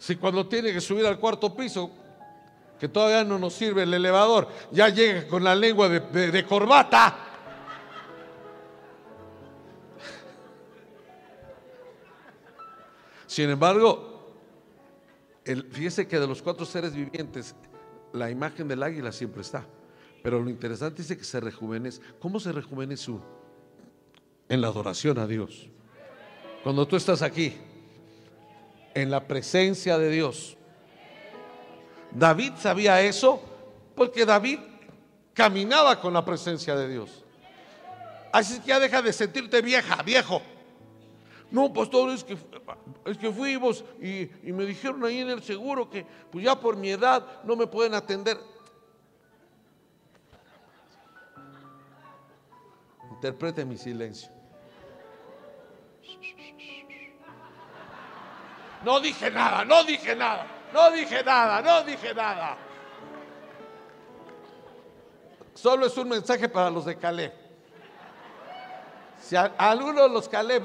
Si cuando tiene que subir al cuarto piso, que todavía no nos sirve el elevador, ya llega con la lengua de, corbata. Sin embargo, el, fíjese que de los cuatro seres vivientes, la imagen del águila siempre está. Pero lo interesante es que se rejuvenece. ¿Cómo se rejuvenece? En la adoración a Dios. Cuando tú estás aquí, en la presencia de Dios. David sabía eso porque David caminaba con la presencia de Dios. Así que ya deja de sentirte vieja, viejo. No, pastor, es que, es que fuimos y, y me dijeron ahí en el seguro que pues ya por mi edad no me pueden atender. Interprete mi silencio. No dije nada, no dije nada, no dije nada, no dije nada. Solo es un mensaje para los de Caleb. Si a, alguno de los Caleb,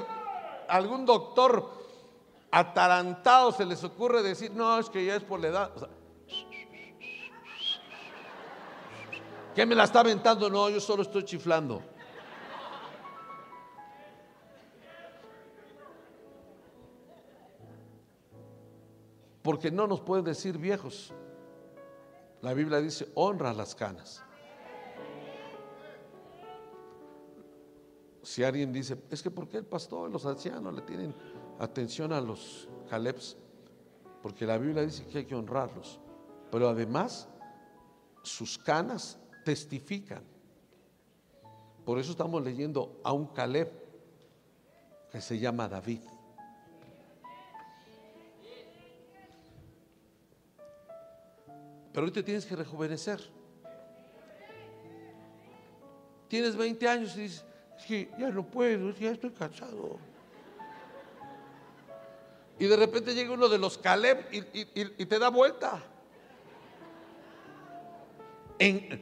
algún doctor atarantado se les ocurre decir, no, es que ya es por la edad. ¿Qué me la está aventando? No, yo solo estoy chiflando. Porque no nos pueden decir viejos. La Biblia dice, honra las canas. Si alguien dice, es que ¿por qué el pastor los ancianos le tienen atención a los Calebs? Porque la Biblia dice que hay que honrarlos. Pero además, sus canas testifican. Por eso estamos leyendo a un Caleb que se llama David. Pero hoy te tienes que rejuvenecer. Tienes 20 años y dices, es que ya no puedo, ya estoy cansado. Y de repente llega uno de los Caleb y, te da vuelta. En-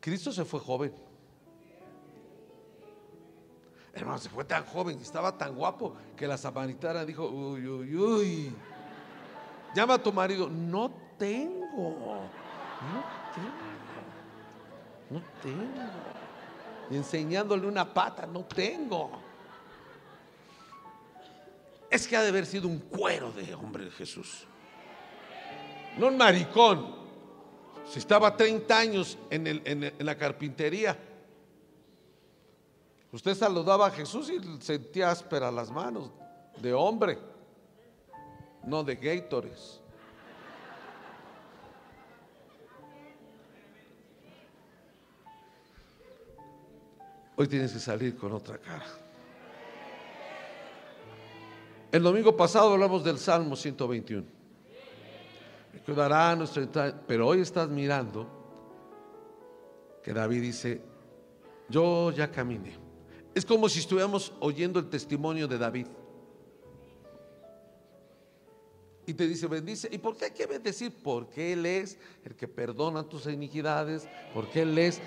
Cristo se fue joven. Hermano, se fue tan joven estaba tan guapo que la samaritana dijo, uy, uy, uy. Llama a tu marido, no tengo, no tengo, no tengo. Enseñándole una pata, no tengo. Es que ha de haber sido un cuero de hombre Jesús. No un maricón. Si estaba 30 años en, en la carpintería, usted saludaba a Jesús y sentía áspera las manos de hombre, no de Gators. Hoy tienes que salir con otra cara. El domingo pasado hablamos del Salmo 121. Cuidará nuestra entrada, pero hoy estás mirando que David dice, yo ya caminé. Es como si estuviéramos oyendo el testimonio de David. Y te dice, bendice. ¿Y por qué hay que bendecir? Porque Él es el que perdona tus iniquidades, porque Él es,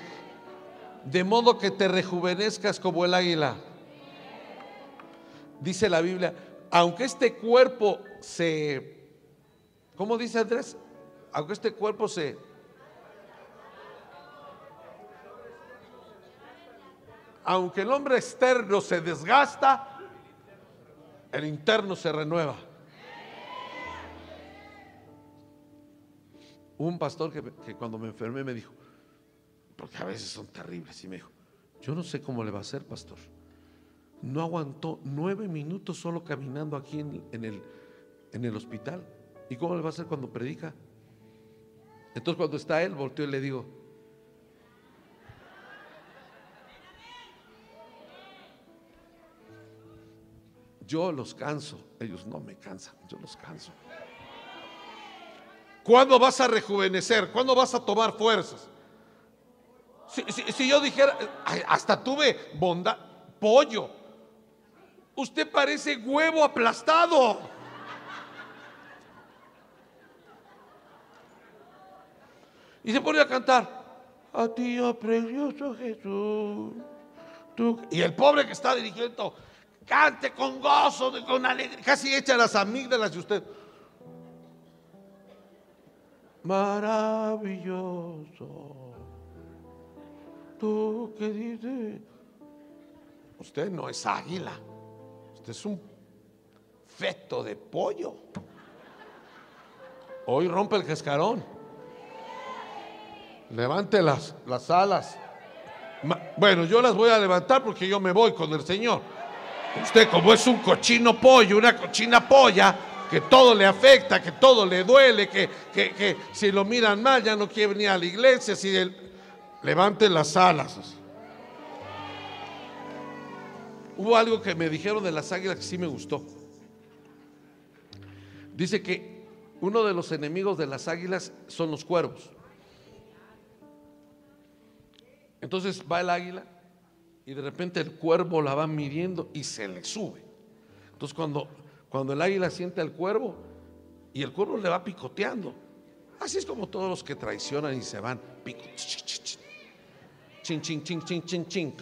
de modo que te rejuvenezcas como el águila. Dice la Biblia, aunque este cuerpo se, ¿cómo dice Andrés? Aunque este cuerpo se, aunque el hombre externo se desgasta, el interno se renueva. Un pastor que, cuando me enfermé me dijo, porque a veces son terribles, y me dijo, Yo no sé cómo le va a hacer, pastor. No aguantó nueve minutos solo caminando aquí en, el, en el hospital. ¿Y cómo le va a hacer cuando predica? Entonces cuando está él, volteo y le digo, yo los canso, ellos no me cansan, yo los canso. ¿Cuándo vas a rejuvenecer? ¿Cuándo vas a tomar fuerzas? Si, yo dijera, hasta tuve bondad, pollo. Usted parece huevo aplastado. Y se pone a cantar, a ti, oh precioso Jesús. Y el pobre que está dirigiendo, cante con gozo, con alegría, casi echa las amígdalas de usted. Maravilloso. ¿Tú qué dices? Usted no es águila, usted es un feto de pollo. Hoy rompe el cascarón. Levante las, las alas. Bueno, yo las voy a levantar porque yo me voy con el Señor. Usted como es un cochino pollo, una cochina polla, que todo le afecta, que todo le duele, que, que, si lo miran mal ya no quiere venir a la iglesia, si levante las alas. Hubo algo que me dijeron de las águilas que sí me gustó. Dice que uno de los enemigos de las águilas son los cuervos. Entonces va el águila y de repente el cuervo la va midiendo y se le sube. Entonces cuando, cuando el águila siente al cuervo y el cuervo le va picoteando. Así es como todos los que traicionan y se van. Pico, Ching, ching, ching, ching, ching, ching.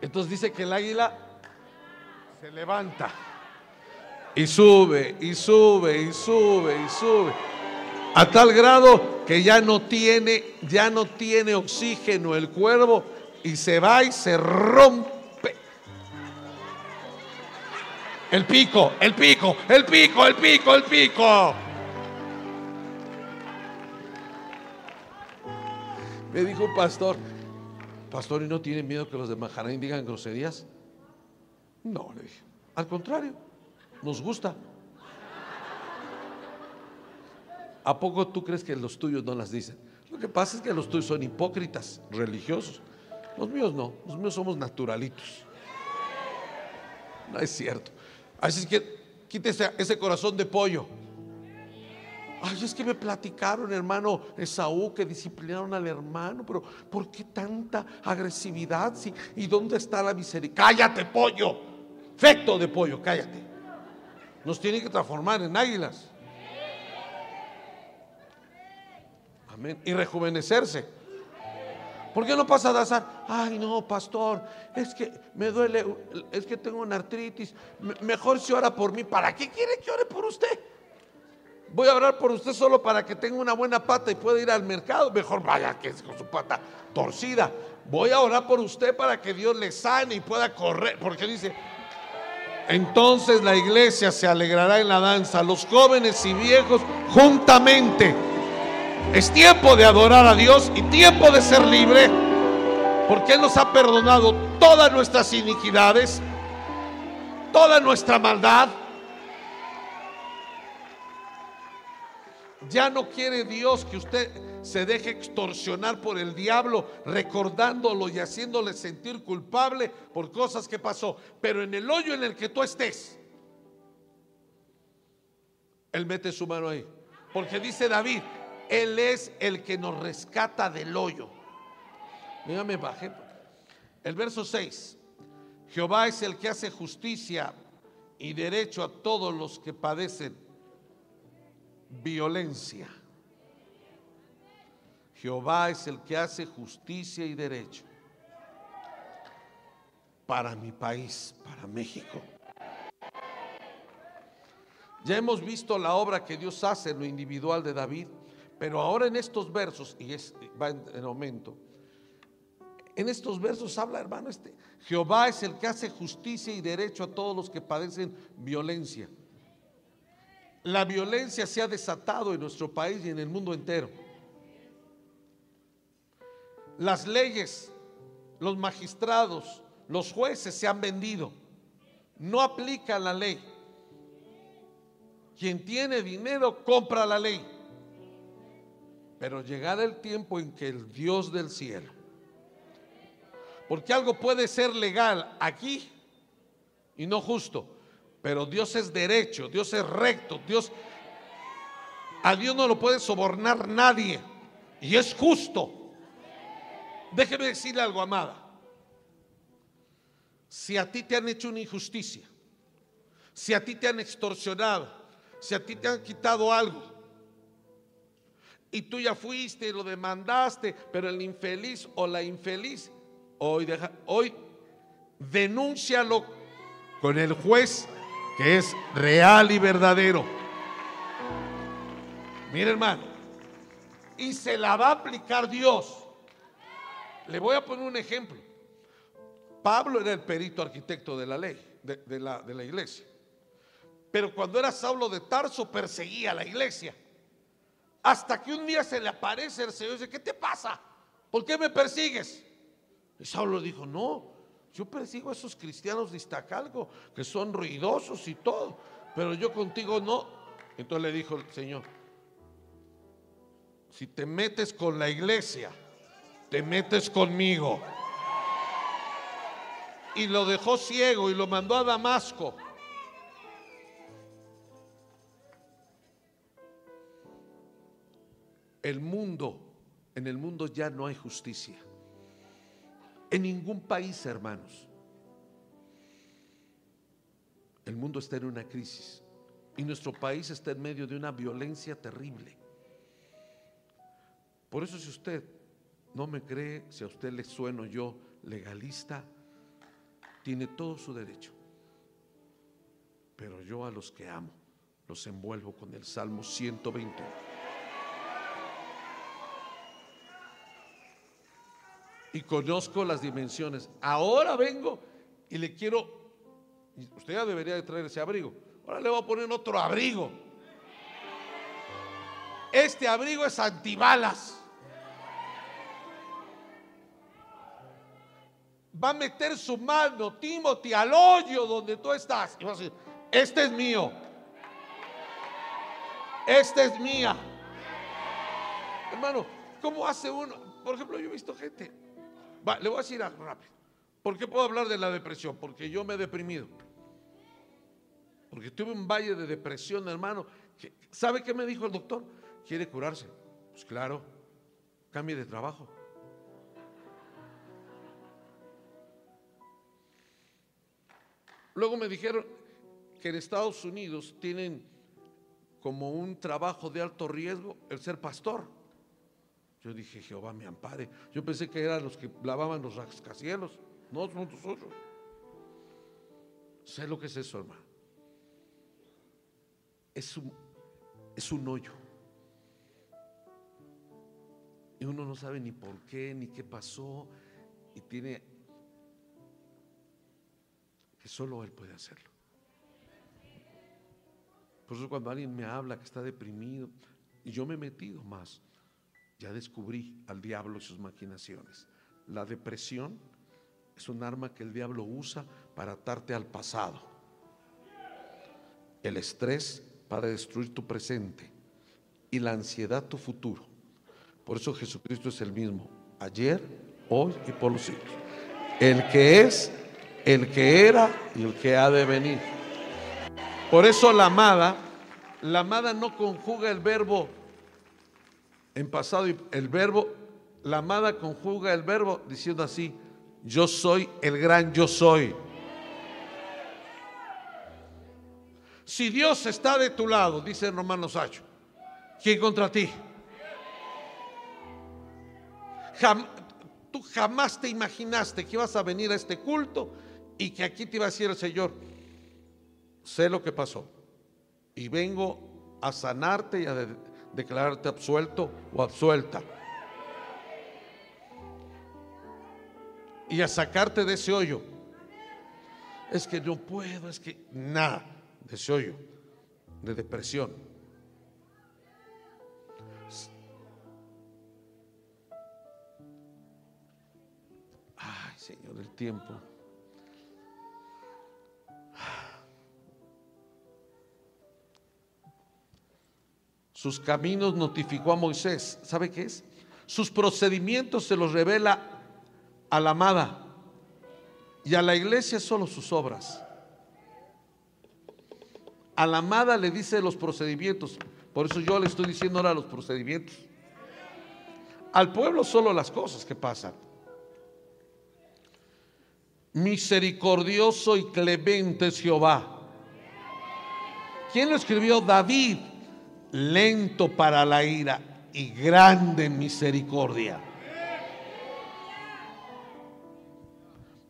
Entonces dice que el águila se levanta y sube y sube y sube y sube a tal grado que ya no tiene ya no tiene oxígeno el cuervo y se va y se rompe el pico, el pico, el pico, el pico, el pico. Me dijo un pastor, pastor, ¿y no tiene miedo que los de Maharain digan groserías? No, le dije, al contrario, nos gusta. ¿A poco tú crees que los tuyos no las dicen? Lo que pasa es que los tuyos son hipócritas, religiosos. Los míos no, los míos somos naturalitos. No es cierto. Así que quítese ese corazón de pollo. Ay, es que me platicaron, hermano Esaú, que disciplinaron al hermano, pero ¿por qué tanta agresividad? ¿Y dónde está la misericordia? Cállate, pollo. Fecto de pollo, cállate. Nos tiene que transformar en águilas. Amén. Y rejuvenecerse. ¿Por qué no pasa a danzar? Ay, no, pastor, es que me duele, es que tengo una artritis. Mejor si ora por mí. ¿Para qué quiere que ore por usted? Voy a orar por usted solo para que tenga una buena pata y pueda ir al mercado. Mejor vaya que es con su pata torcida. Voy a orar por usted para que Dios le sane y pueda correr. Porque dice, entonces la iglesia se alegrará en la danza, los jóvenes y viejos juntamente. Es tiempo de adorar a Dios y tiempo de ser libre. Porque Él nos ha perdonado todas nuestras iniquidades, toda nuestra maldad Ya no quiere Dios que usted se deje extorsionar por el diablo, recordándolo y haciéndole sentir culpable por cosas que pasó. Pero en el hoyo en el que tú estés, Él mete su mano ahí. Porque dice David, Él es el que nos rescata del hoyo. Dígame, baje. El verso 6. Jehová es el que hace justicia y derecho a todos los que padecen violencia. Jehová es el que hace justicia y derecho para mi país, para México. Ya hemos visto la obra que Dios hace en lo individual de David, pero ahora en estos versos, y es, va en, en aumento, en estos versos habla, hermano, este, Jehová es el que hace justicia y derecho a todos los que padecen violencia. La violencia se ha desatado en nuestro país y en el mundo entero. Las leyes, los magistrados, los jueces se han vendido. No aplica la ley. Quien tiene dinero compra la ley. Pero llegará el tiempo en que el Dios del cielo, porque algo puede ser legal aquí y no justo, pero Dios es derecho, Dios es recto, Dios a Dios no lo puede sobornar nadie y es justo. Déjeme decirle algo, amada. Si a ti te han hecho una injusticia, si a ti te han extorsionado, si a ti te han quitado algo, y tú ya fuiste y lo demandaste, pero el infeliz o la infeliz, hoy, denúncialo con el juez que es real y verdadero. Mire hermano, y se la va a aplicar Dios. Le voy a poner un ejemplo. Pablo era el perito arquitecto de la ley, de, la, de la iglesia. Pero cuando era Saulo de Tarso perseguía a la iglesia. Hasta que un día se le aparece el Señor y dice, ¿qué te pasa? ¿Por qué me persigues? Y Saulo dijo, no, yo persigo a esos cristianos de Iztacalco que son ruidosos y todo, pero yo contigo no. Entonces le dijo el Señor, si te metes con la iglesia, te metes conmigo. Y lo dejó ciego y lo mandó a Damasco. El mundo, en el mundo ya no hay justicia. En ningún país, hermanos. El mundo está en una crisis y nuestro país está en medio de una violencia terrible. Por eso si usted no me cree, si a usted le sueno yo legalista, tiene todo su derecho. Pero yo a los que amo los envuelvo con el Salmo 121. Y conozco las dimensiones. Ahora vengo y le quiero, usted ya debería de traer ese abrigo. Ahora le voy a poner otro abrigo. Este abrigo es antibalas. Va a meter su mano, Timothy, al hoyo donde tú estás. Y va a decir, este es mío. Este es mía. Hermano, ¿cómo hace uno? Por ejemplo, yo he visto gente le voy a decir algo rápido. ¿Por qué puedo hablar de la depresión? Porque yo me he deprimido. Porque tuve un valle de depresión, hermano. ¿Sabe qué me dijo el doctor? ¿Quiere curarse? Pues claro, cambie de trabajo. Luego me dijeron que en Estados Unidos tienen como un trabajo de alto riesgo el ser pastor. Yo dije, Jehová me ampare. Yo pensé que eran los que lavaban los rascacielos. No, son nosotros. Sé lo que es eso, hermano. Es un, es un hoyo. Y uno no sabe ni por qué, ni qué pasó. Y tiene que solo Él puede hacerlo. Por eso cuando alguien me habla que está deprimido, y yo me he metido más, ya descubrí al diablo y sus maquinaciones. La depresión es un arma que el diablo usa para atarte al pasado. El estrés para destruir tu presente y la ansiedad tu futuro. Por eso Jesucristo es el mismo, ayer, hoy y por los siglos. El que es, el que era y el que ha de venir. Por eso la amada, la amada no conjuga el verbo en pasado el verbo, la amada conjuga el verbo diciendo así, yo soy el gran yo soy. Si Dios está de tu lado, dice Romanos 8, ¿quién contra ti? tú jamás te imaginaste que ibas a venir a este culto y que aquí te iba a decir el Señor, sé lo que pasó y vengo a sanarte y a declararte absuelto o absuelta. Y a sacarte de ese hoyo. Es que no puedo, es que nada de ese hoyo, de depresión. Señor, el tiempo. Sus caminos notificó a Moisés. ¿Sabe qué es? Sus procedimientos se los revela a la amada y a la iglesia solo sus obras. A la amada le dice los procedimientos. Por eso yo le estoy diciendo ahora los procedimientos. Al pueblo solo las cosas que pasan. Misericordioso y clemente es Jehová. ¿Quién lo escribió? David. Lento para la ira y grande en misericordia.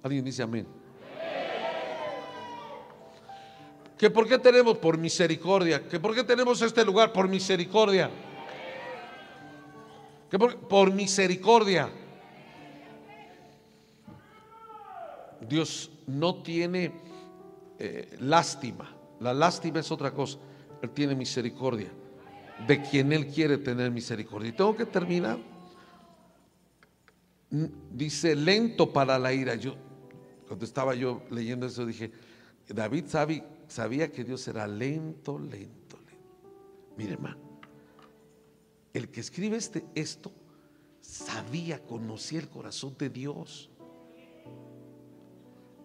Alguien dice amén. ¿Que por qué tenemos por misericordia? ¿Que por qué tenemos este lugar por misericordia? ¿Que por, misericordia? Dios no tiene eh, lástima. La lástima es otra cosa. Él tiene misericordia de quien Él quiere tener misericordia. Y tengo que terminar. Dice lento para la ira. Yo, cuando estaba yo leyendo eso, dije, David sabía que Dios era lento, lento, lento. Mire, hermano, el que escribe este, esto sabía, conocía el corazón de Dios.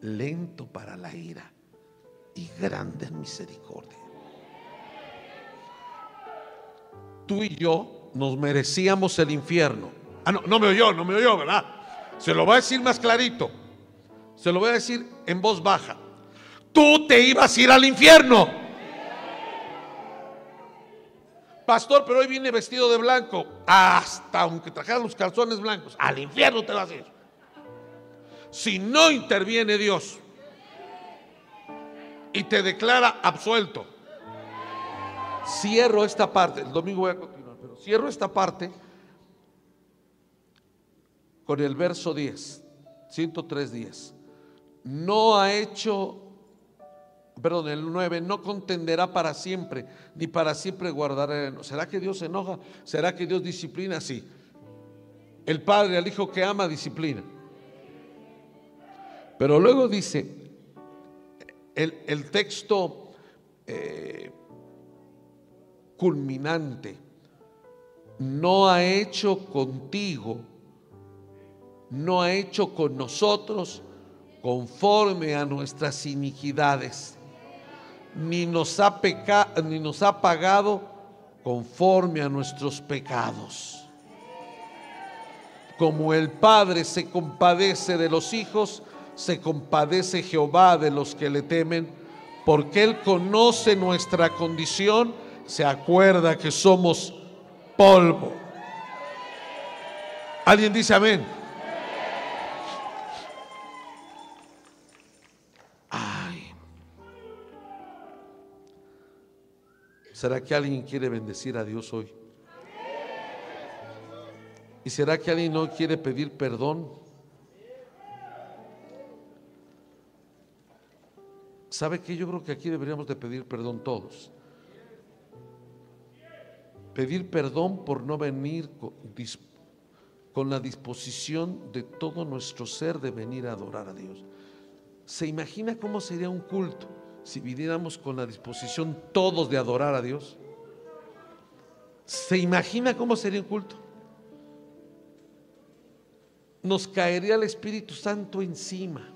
Lento para la ira y grande en misericordia. Tú y yo nos merecíamos el infierno. Ah, no, no me oyó, no me oyó, ¿verdad? Se lo voy a decir más clarito. Se lo voy a decir en voz baja tú te ibas a ir al infierno. Pastor, pero hoy viene vestido de blanco. Hasta aunque trajeran los calzones blancos, al infierno te vas a ir. Si no interviene Dios y te declara absuelto, cierro esta parte. El domingo voy a continuar, pero cierro esta parte con el verso 10, 103 días. No ha hecho perdón, el 9, no contenderá para siempre, ni para siempre guardará. ¿Será que Dios se enoja? ¿Será que Dios disciplina? Sí. El padre al hijo que ama disciplina. Pero luego dice, el, texto eh, culminante, no ha hecho contigo, no ha hecho con nosotros conforme a nuestras iniquidades ni nos ha, ni nos ha pagado conforme a nuestros pecados. Como el Padre se compadece de los hijos, se compadece Jehová de los que le temen, porque Él conoce nuestra condición, se acuerda que somos polvo. ¿Alguien dice amén? ¿Será que alguien quiere bendecir a Dios hoy? ¿Y será que alguien no quiere pedir perdón? ¿Sabe que Yo creo que aquí deberíamos de pedir perdón todos. Pedir perdón por no venir con, la disposición de todo nuestro ser de venir a adorar a Dios. ¿Se imagina cómo sería un culto? si viniéramos con la disposición todos de adorar a Dios? ¿Se imagina cómo sería un culto? Nos caería el Espíritu Santo encima.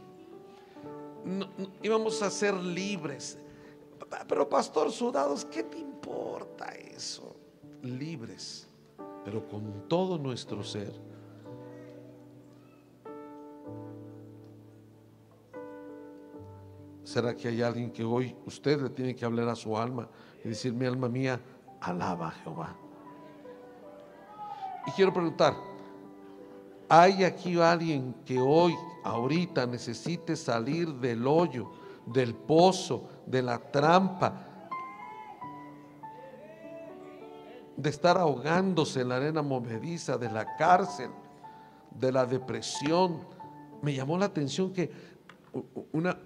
íbamos a ser libres. Pero pastor, sudados, ¿qué te importa eso? Libres, pero con todo nuestro ser ¿Será que hay alguien que hoy usted le tiene que hablar a su alma y decir, mi alma mía, alaba a Jehová? Y quiero preguntar, ¿hay aquí alguien que hoy, ahorita, necesite salir del hoyo, del pozo, de la trampa, de estar ahogándose en la arena movediza, de la cárcel, de la depresión? Me llamó la atención que una,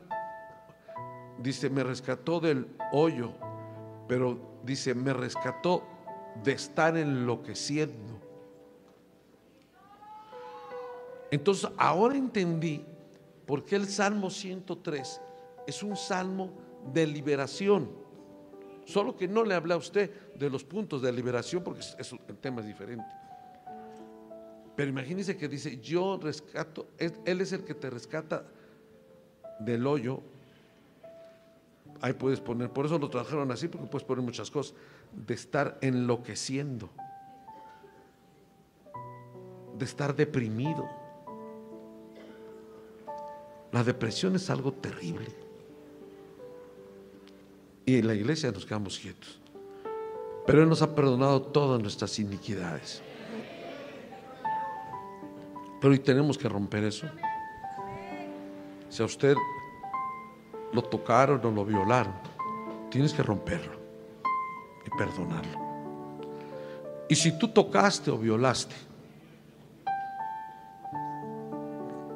dice, me rescató del hoyo, pero dice, me rescató de estar enloqueciendo. Entonces, ahora entendí Porque el Salmo 103 es un salmo de liberación. Solo que no le habla a usted de los puntos de liberación porque es, el tema es diferente. Pero imagínese que dice, yo rescato, Él es el que te rescata del hoyo. Ahí puedes poner, por eso lo trabajaron así, porque puedes poner muchas cosas, de estar enloqueciendo, de estar deprimido. La depresión es algo terrible. Y la iglesia nos quedamos quietos. Pero Él nos ha perdonado todas nuestras iniquidades. Pero hoy tenemos que romper eso. Si a usted lo tocaron o lo violaron, tienes que romperlo y perdonarlo. Y si tú tocaste o violaste,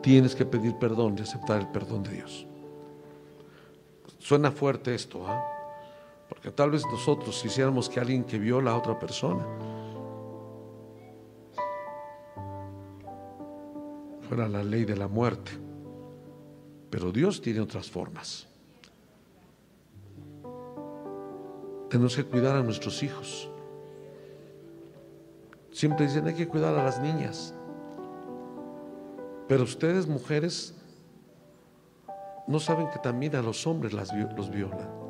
tienes que pedir perdón y aceptar el perdón de Dios. Suena fuerte esto, ¿ah? Porque tal vez nosotros quisiéramos que alguien que viola a otra persona fuera la ley de la muerte. Pero Dios tiene otras formas. Tenemos que cuidar a nuestros hijos. Siempre dicen hay que cuidar a las niñas. Pero ustedes, mujeres, no saben que también a los hombres las, los violan.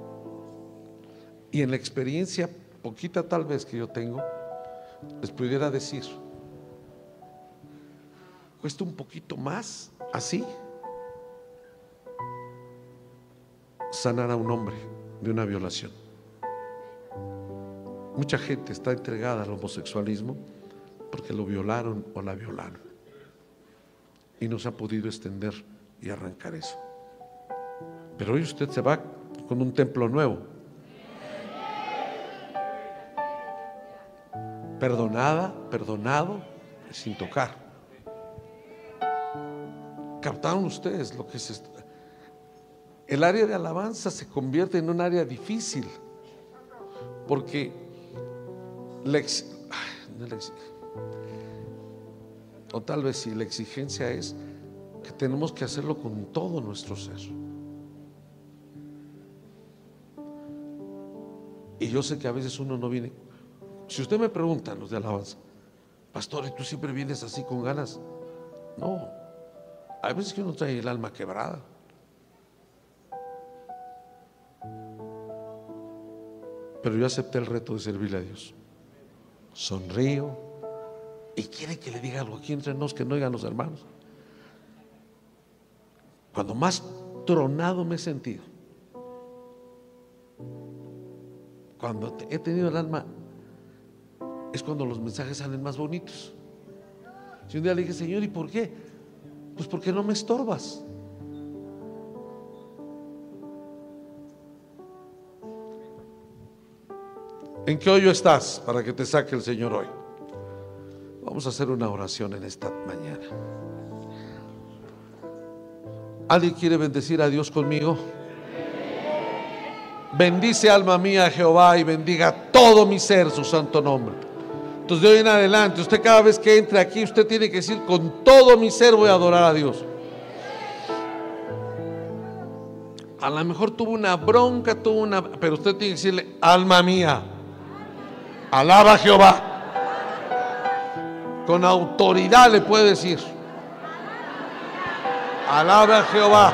Y en la experiencia poquita tal vez que yo tengo, les pudiera decir, cuesta un poquito más así sanar a un hombre de una violación. Mucha gente está entregada al homosexualismo porque lo violaron o la violaron. Y no se ha podido extender y arrancar eso. Pero hoy usted se va con un templo nuevo. Perdonada, perdonado, sin tocar. ¿Captaron ustedes lo que es el área de alabanza se convierte en un área difícil, porque la o tal vez si la exigencia es que tenemos que hacerlo con todo nuestro ser. Y yo sé que a veces uno no viene. Si usted me pregunta, los de alabanza, pastor, ¿y tú siempre vienes así con ganas? No, hay veces que uno trae el alma quebrada. Pero yo acepté el reto de servirle a Dios. Sonrío. Y quiere que le diga algo aquí entre nos que no oigan los hermanos. Cuando más tronado me he sentido, cuando he tenido el alma, es cuando los mensajes salen más bonitos. Si un día le dije, Señor, ¿y por qué? Pues porque no me estorbas. ¿En qué hoyo estás para que te saque el Señor hoy? Vamos a hacer una oración en esta mañana. ¿Alguien quiere bendecir a Dios conmigo? Bendice alma mía Jehová y bendiga todo mi ser su santo nombre. Entonces de hoy en adelante, usted cada vez que entre aquí, usted tiene que decir, con todo mi ser voy a adorar a Dios. A lo mejor tuvo una bronca, tuvo una, pero usted tiene que decirle, alma mía, Alaba a Jehová. Con autoridad le puede decir. Alaba a Jehová.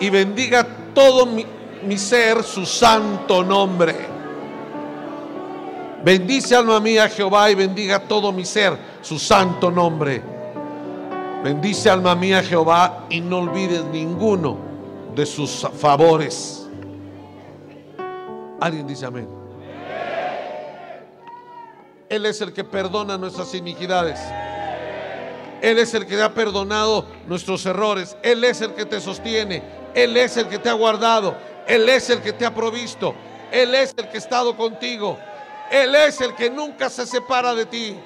Y bendiga todo mi, mi ser su santo nombre. Bendice alma mía Jehová y bendiga todo mi ser su santo nombre. Bendice alma mía Jehová y no olvides ninguno de sus favores. Alguien dice amén. Él es el que perdona nuestras iniquidades. Él es el que ha perdonado nuestros errores. Él es el que te sostiene. Él es el que te ha guardado. Él es el que te ha provisto. Él es el que ha estado contigo. Él es el que nunca se separa de ti.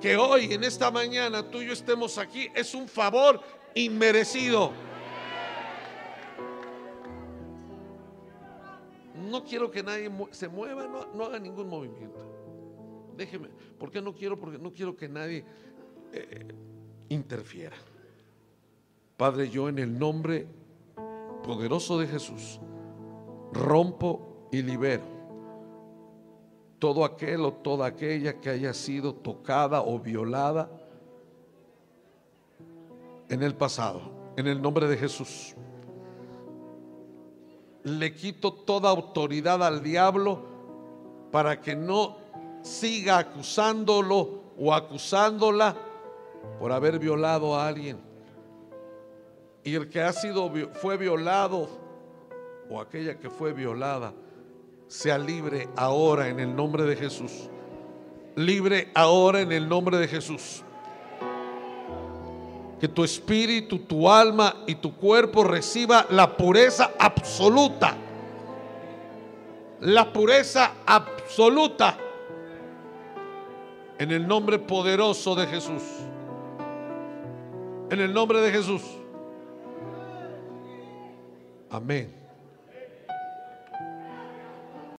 Que hoy, en esta mañana, tú y yo estemos aquí es un favor inmerecido. no quiero que nadie se mueva, no, haga ningún movimiento. déjeme, ¿por qué no quiero? Porque no quiero que nadie eh, interfiera. Padre, yo en el nombre poderoso de Jesús rompo y libero todo aquel o toda aquella que haya sido tocada o violada en el pasado, en el nombre de Jesús. Le quito toda autoridad al diablo para que no siga acusándolo o acusándola por haber violado a alguien. Y el que ha sido fue violado o aquella que fue violada sea libre ahora en el nombre de Jesús. Libre ahora en el nombre de Jesús. Que tu espíritu, tu alma y tu cuerpo reciba la pureza absoluta. La pureza absoluta. En el nombre poderoso de Jesús. En el nombre de Jesús. Amén.